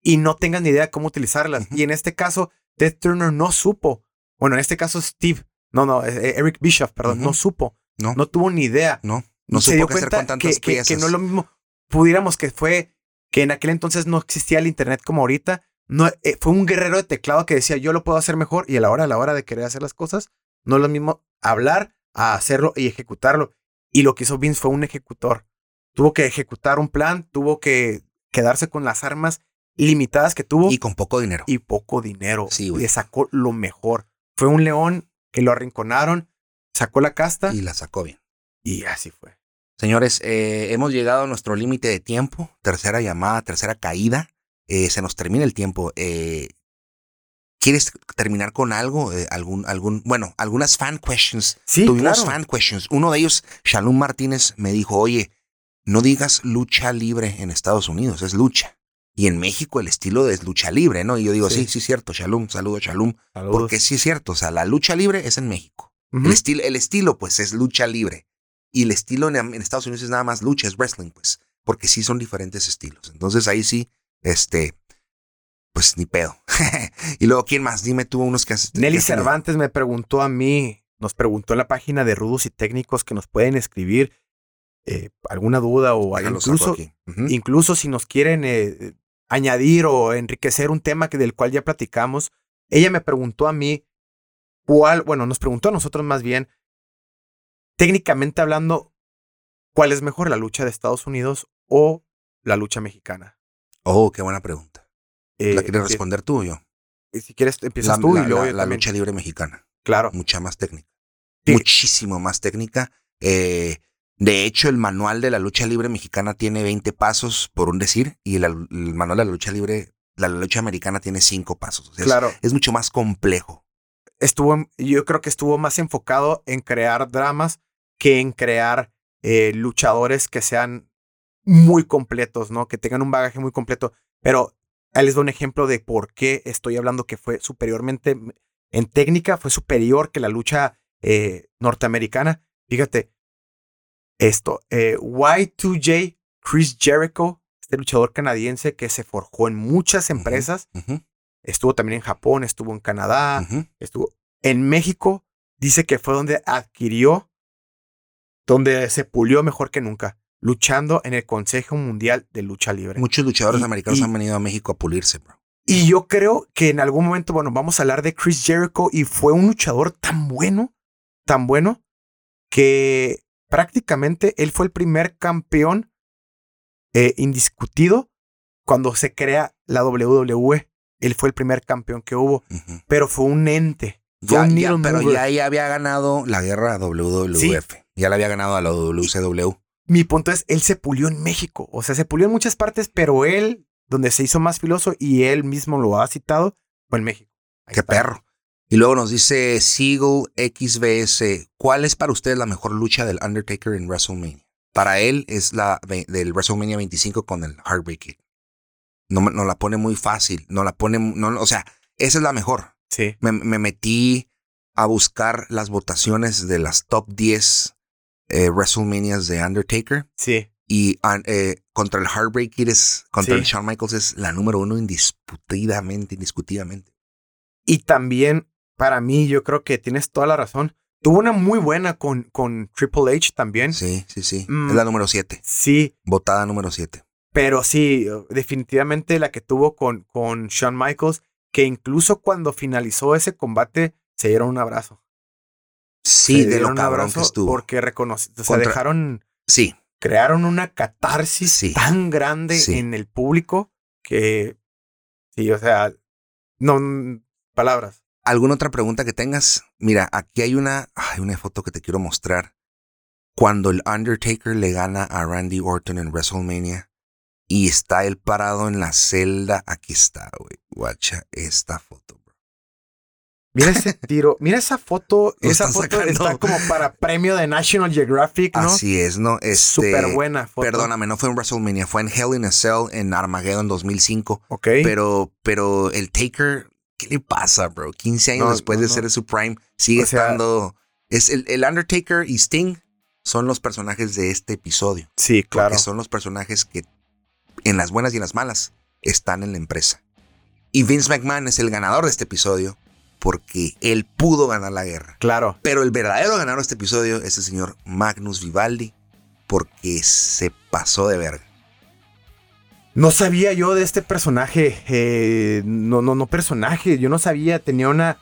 Speaker 2: y no tengas ni idea de cómo utilizarlas. Y en este caso, Ted Turner no supo. Bueno, en este caso, Steve, no, no, eh, Eric Bischoff, perdón, no supo,
Speaker 1: no, no,
Speaker 2: no tuvo ni idea.
Speaker 1: no,
Speaker 2: se
Speaker 1: supo
Speaker 2: dio
Speaker 1: qué hacer con tantas
Speaker 2: que, que-
Speaker 1: piezas.
Speaker 2: que no es lo mismo. Pudiéramos que fue que en aquel entonces no existía el internet como ahorita. No, eh, fue un guerrero de teclado que decía yo lo puedo hacer mejor y a la hora, a la hora de querer hacer las cosas, no es lo mismo hablar a hacerlo y ejecutarlo. Y lo que hizo Vince fue un ejecutor. Tuvo que ejecutar un plan, tuvo que quedarse con las armas limitadas que tuvo
Speaker 1: Y con poco dinero.
Speaker 2: y poco dinero.
Speaker 1: Sí, güey.
Speaker 2: Le sacó lo mejor. Fue un león que lo arrinconaron, sacó la casta
Speaker 1: Y la sacó bien.
Speaker 2: y así fue.
Speaker 1: Señores, eh, hemos llegado a nuestro límite de tiempo. Tercera llamada, tercera caída. Eh, se nos termina el tiempo. Eh, ¿Quieres terminar con algo? Eh, algún, algún, bueno, algunas fan questions.
Speaker 2: Sí,
Speaker 1: Tuvimos
Speaker 2: claro.
Speaker 1: fan questions. Uno de ellos, Shalom Martínez, me dijo, oye, no digas lucha libre en Estados Unidos, es lucha. Y en México el estilo es lucha libre, ¿no? Y yo digo, sí,
Speaker 2: Sí.
Speaker 1: sí, cierto, Shalom, saludo, Shalom.
Speaker 2: Saludos.
Speaker 1: Porque sí es cierto, o sea, la lucha libre es en México. El, estilo, el estilo, pues, es lucha libre. Y el estilo en, en Estados Unidos es nada más lucha, es wrestling, pues. Porque sí son diferentes estilos. Entonces ahí sí, este, pues ni pedo. y luego, ¿quién más? Dime tú unos que has.
Speaker 2: Nelly
Speaker 1: que has tenido.
Speaker 2: Cervantes me preguntó a mí, nos preguntó en la página de Rudos y Técnicos que nos pueden escribir eh, alguna duda o
Speaker 1: Déjalo,
Speaker 2: incluso,
Speaker 1: aquí. Ujú.
Speaker 2: incluso si nos quieren eh, añadir o enriquecer un tema que, del cual ya platicamos. Ella me preguntó a mí cuál, bueno, nos preguntó a nosotros más bien, técnicamente hablando, cuál es mejor, la lucha de Estados Unidos o la lucha mexicana.
Speaker 1: Oh, qué buena pregunta.
Speaker 2: Eh,
Speaker 1: ¿La quieres
Speaker 2: eh,
Speaker 1: responder tú o yo?
Speaker 2: Si quieres, empiezas
Speaker 1: La,
Speaker 2: tú
Speaker 1: la-
Speaker 2: y luego
Speaker 1: la-
Speaker 2: yo
Speaker 1: la lucha libre mexicana.
Speaker 2: Claro.
Speaker 1: Mucha más técnica.
Speaker 2: Sí.
Speaker 1: Muchísimo más técnica. Eh, de hecho, el manual de la lucha libre mexicana tiene 20 pasos, por un decir, y el, el manual de la lucha libre la lucha americana tiene cinco pasos. O sea, es-
Speaker 2: Claro.
Speaker 1: es, mucho más complejo.
Speaker 2: Estuvo, yo creo que estuvo más enfocado en crear dramas que en crear eh, luchadores que sean muy completos, ¿no? Que tengan un bagaje muy completo. Pero ahí les doy un ejemplo de por qué estoy hablando que fue superiormente en técnica, fue superior que la lucha eh, norteamericana. Fíjate, esto, eh, Y2J, Chris Jericho, este luchador canadiense que se forjó en muchas empresas, estuvo también en Japón, estuvo en Canadá, estuvo en México, dice que fue donde adquirió, donde se pulió mejor que nunca, luchando en el Consejo Mundial de Lucha Libre.
Speaker 1: Muchos luchadores
Speaker 2: Y-
Speaker 1: americanos
Speaker 2: y-
Speaker 1: han venido a México a pulirse, bro.
Speaker 2: Y yo creo que en algún momento, bueno, vamos a hablar de Chris Jericho y fue un luchador tan bueno, tan bueno, que prácticamente él fue el primer campeón eh, indiscutido cuando se crea la WWE. Él fue el primer campeón que hubo, pero fue un ente. Fue
Speaker 1: Ya,
Speaker 2: un
Speaker 1: ya, pero
Speaker 2: mover.
Speaker 1: ya, ya había ganado la guerra a WWF. Ya la había ganado a la WCW.
Speaker 2: Mi punto es, él se pulió en México. O sea, se pulió en muchas partes, pero él, donde se hizo más filoso y él mismo lo ha citado, fue en México. Ahí
Speaker 1: Qué
Speaker 2: está.
Speaker 1: perro. Y luego nos dice Seagull XBS, ¿cuál es para ustedes la mejor lucha del Undertaker en WrestleMania? Para él es la del WrestleMania 25 con el Heartbreak Kid. No, la pone muy fácil, no la pone, no, o sea, esa es la mejor.
Speaker 2: Sí.
Speaker 1: Me, me metí a buscar las votaciones de las top 10 eh, WrestleManias de Undertaker
Speaker 2: Sí.
Speaker 1: y eh, contra el Heartbreak Kid es, contra
Speaker 2: Sí.
Speaker 1: el Shawn Michaels es la número uno indiscutidamente, indiscutidamente.
Speaker 2: Y también, para mí, yo creo que tienes toda la razón. Tuvo una muy buena con, con Triple H también.
Speaker 1: Sí, sí, sí.
Speaker 2: Mm.
Speaker 1: Es la número 7.
Speaker 2: Sí,
Speaker 1: Votada número 7.
Speaker 2: pero sí, definitivamente la que tuvo con, con Shawn Michaels, que incluso cuando finalizó ese combate, se dieron un abrazo.
Speaker 1: Sí,
Speaker 2: Se
Speaker 1: de lo cabrón que estuvo.
Speaker 2: Porque reconoce, o sea,
Speaker 1: Contra-
Speaker 2: dejaron,
Speaker 1: Sí,
Speaker 2: crearon una catarsis
Speaker 1: Sí.
Speaker 2: tan grande
Speaker 1: Sí.
Speaker 2: en el público que, sí, o sea, no, palabras.
Speaker 1: ¿Alguna otra pregunta que tengas? Mira, aquí hay una, hay una foto que te quiero mostrar. Cuando el Undertaker le gana a Randy Orton en WrestleMania y está él parado en la celda. Aquí está, güey. Guacha esta foto, bro.
Speaker 2: Mira ese tiro, mira esa foto,
Speaker 1: Lo
Speaker 2: esa foto
Speaker 1: sacando.
Speaker 2: está como para premio de National Geographic, ¿no?
Speaker 1: Así es, ¿no? Este,
Speaker 2: Súper buena foto.
Speaker 1: Perdóname, no fue en WrestleMania, fue en Hell in a Cell en Armageddon 2005.
Speaker 2: Ok.
Speaker 1: Pero, pero el Taker, ¿qué le pasa, bro? 15 años
Speaker 2: No,
Speaker 1: después
Speaker 2: no,
Speaker 1: de
Speaker 2: no.
Speaker 1: ser su prime, sigue
Speaker 2: O sea-
Speaker 1: estando. Es el, el Undertaker y Sting son los personajes de este episodio.
Speaker 2: sí, claro.
Speaker 1: Porque son los personajes que, en las buenas y en las malas, están en la empresa. Y Vince McMahon es el ganador de este episodio porque él pudo ganar la guerra.
Speaker 2: Claro.
Speaker 1: Pero el verdadero ganador de este episodio es el señor Magnus Vivaldi porque se pasó de verga.
Speaker 2: No sabía yo de este personaje. eh, no, no, no personaje. Yo no sabía. Tenía una.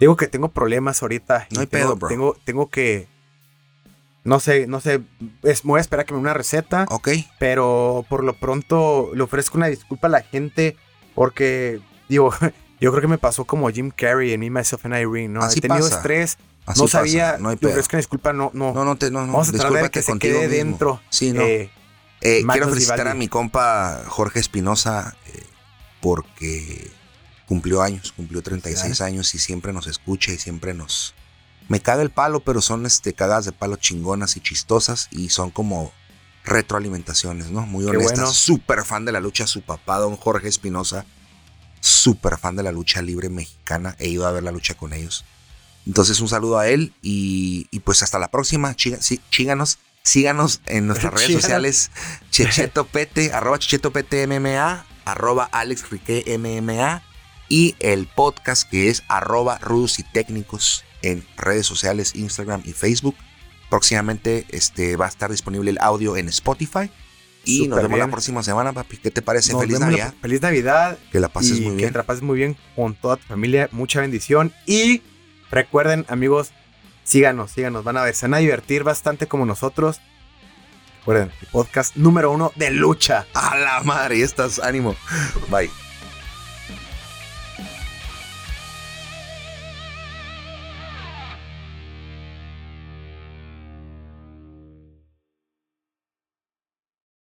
Speaker 2: Digo que tengo problemas ahorita.
Speaker 1: No hay
Speaker 2: tengo,
Speaker 1: pedo, bro.
Speaker 2: Tengo, tengo que. No sé, no sé. Es, me voy a esperar a que me dé una receta.
Speaker 1: Ok.
Speaker 2: Pero por lo pronto le ofrezco una disculpa a la gente. Porque, digo, yo creo que me pasó como Jim Carrey en Me, Myself and Irene, ¿no?
Speaker 1: Así
Speaker 2: He tenido
Speaker 1: pasa.
Speaker 2: estrés.
Speaker 1: Así
Speaker 2: no
Speaker 1: pasa,
Speaker 2: sabía.
Speaker 1: No hay
Speaker 2: le
Speaker 1: pedo.
Speaker 2: ofrezco una disculpa. No, no.
Speaker 1: No, no te, no, no.
Speaker 2: Vamos a tratar de que se
Speaker 1: contigo
Speaker 2: quede
Speaker 1: mismo.
Speaker 2: dentro.
Speaker 1: Sí, no.
Speaker 2: Eh,
Speaker 1: Eh, quiero felicitar a mi compa Jorge Espinosa eh, porque cumplió años, cumplió 36 años y siempre nos escucha y siempre nos... Me caga el palo, pero son este, cagadas de palo chingonas y chistosas y son como retroalimentaciones, ¿no? Muy honestas.
Speaker 2: bueno.
Speaker 1: Súper fan de la lucha, su papá, don Jorge Espinosa, súper fan de la lucha libre mexicana. He ido a ver la lucha con ellos. Entonces un saludo a él y, y pues hasta la próxima. Chíganos, síganos en nuestras redes sociales. Checheto Pete, arroba Checheto Pete MMA, arroba Alex MMA y el podcast que es arroba Rudos y Técnicos en redes sociales, Instagram y Facebook. Próximamente este, va a estar disponible el audio en Spotify. Y nos vemos la próxima semana, papi. ¿Qué te parece?
Speaker 2: nos
Speaker 1: Feliz Navidad.
Speaker 2: Feliz Navidad.
Speaker 1: Que la pases muy
Speaker 2: Que
Speaker 1: bien.
Speaker 2: te la pases muy bien con toda tu familia. Mucha bendición. Y recuerden, amigos, síganos, síganos. Van a ver, se van a divertir bastante como nosotros. Recuerden, podcast número uno de lucha.
Speaker 1: A la madre, ya estás, ánimo. Bye.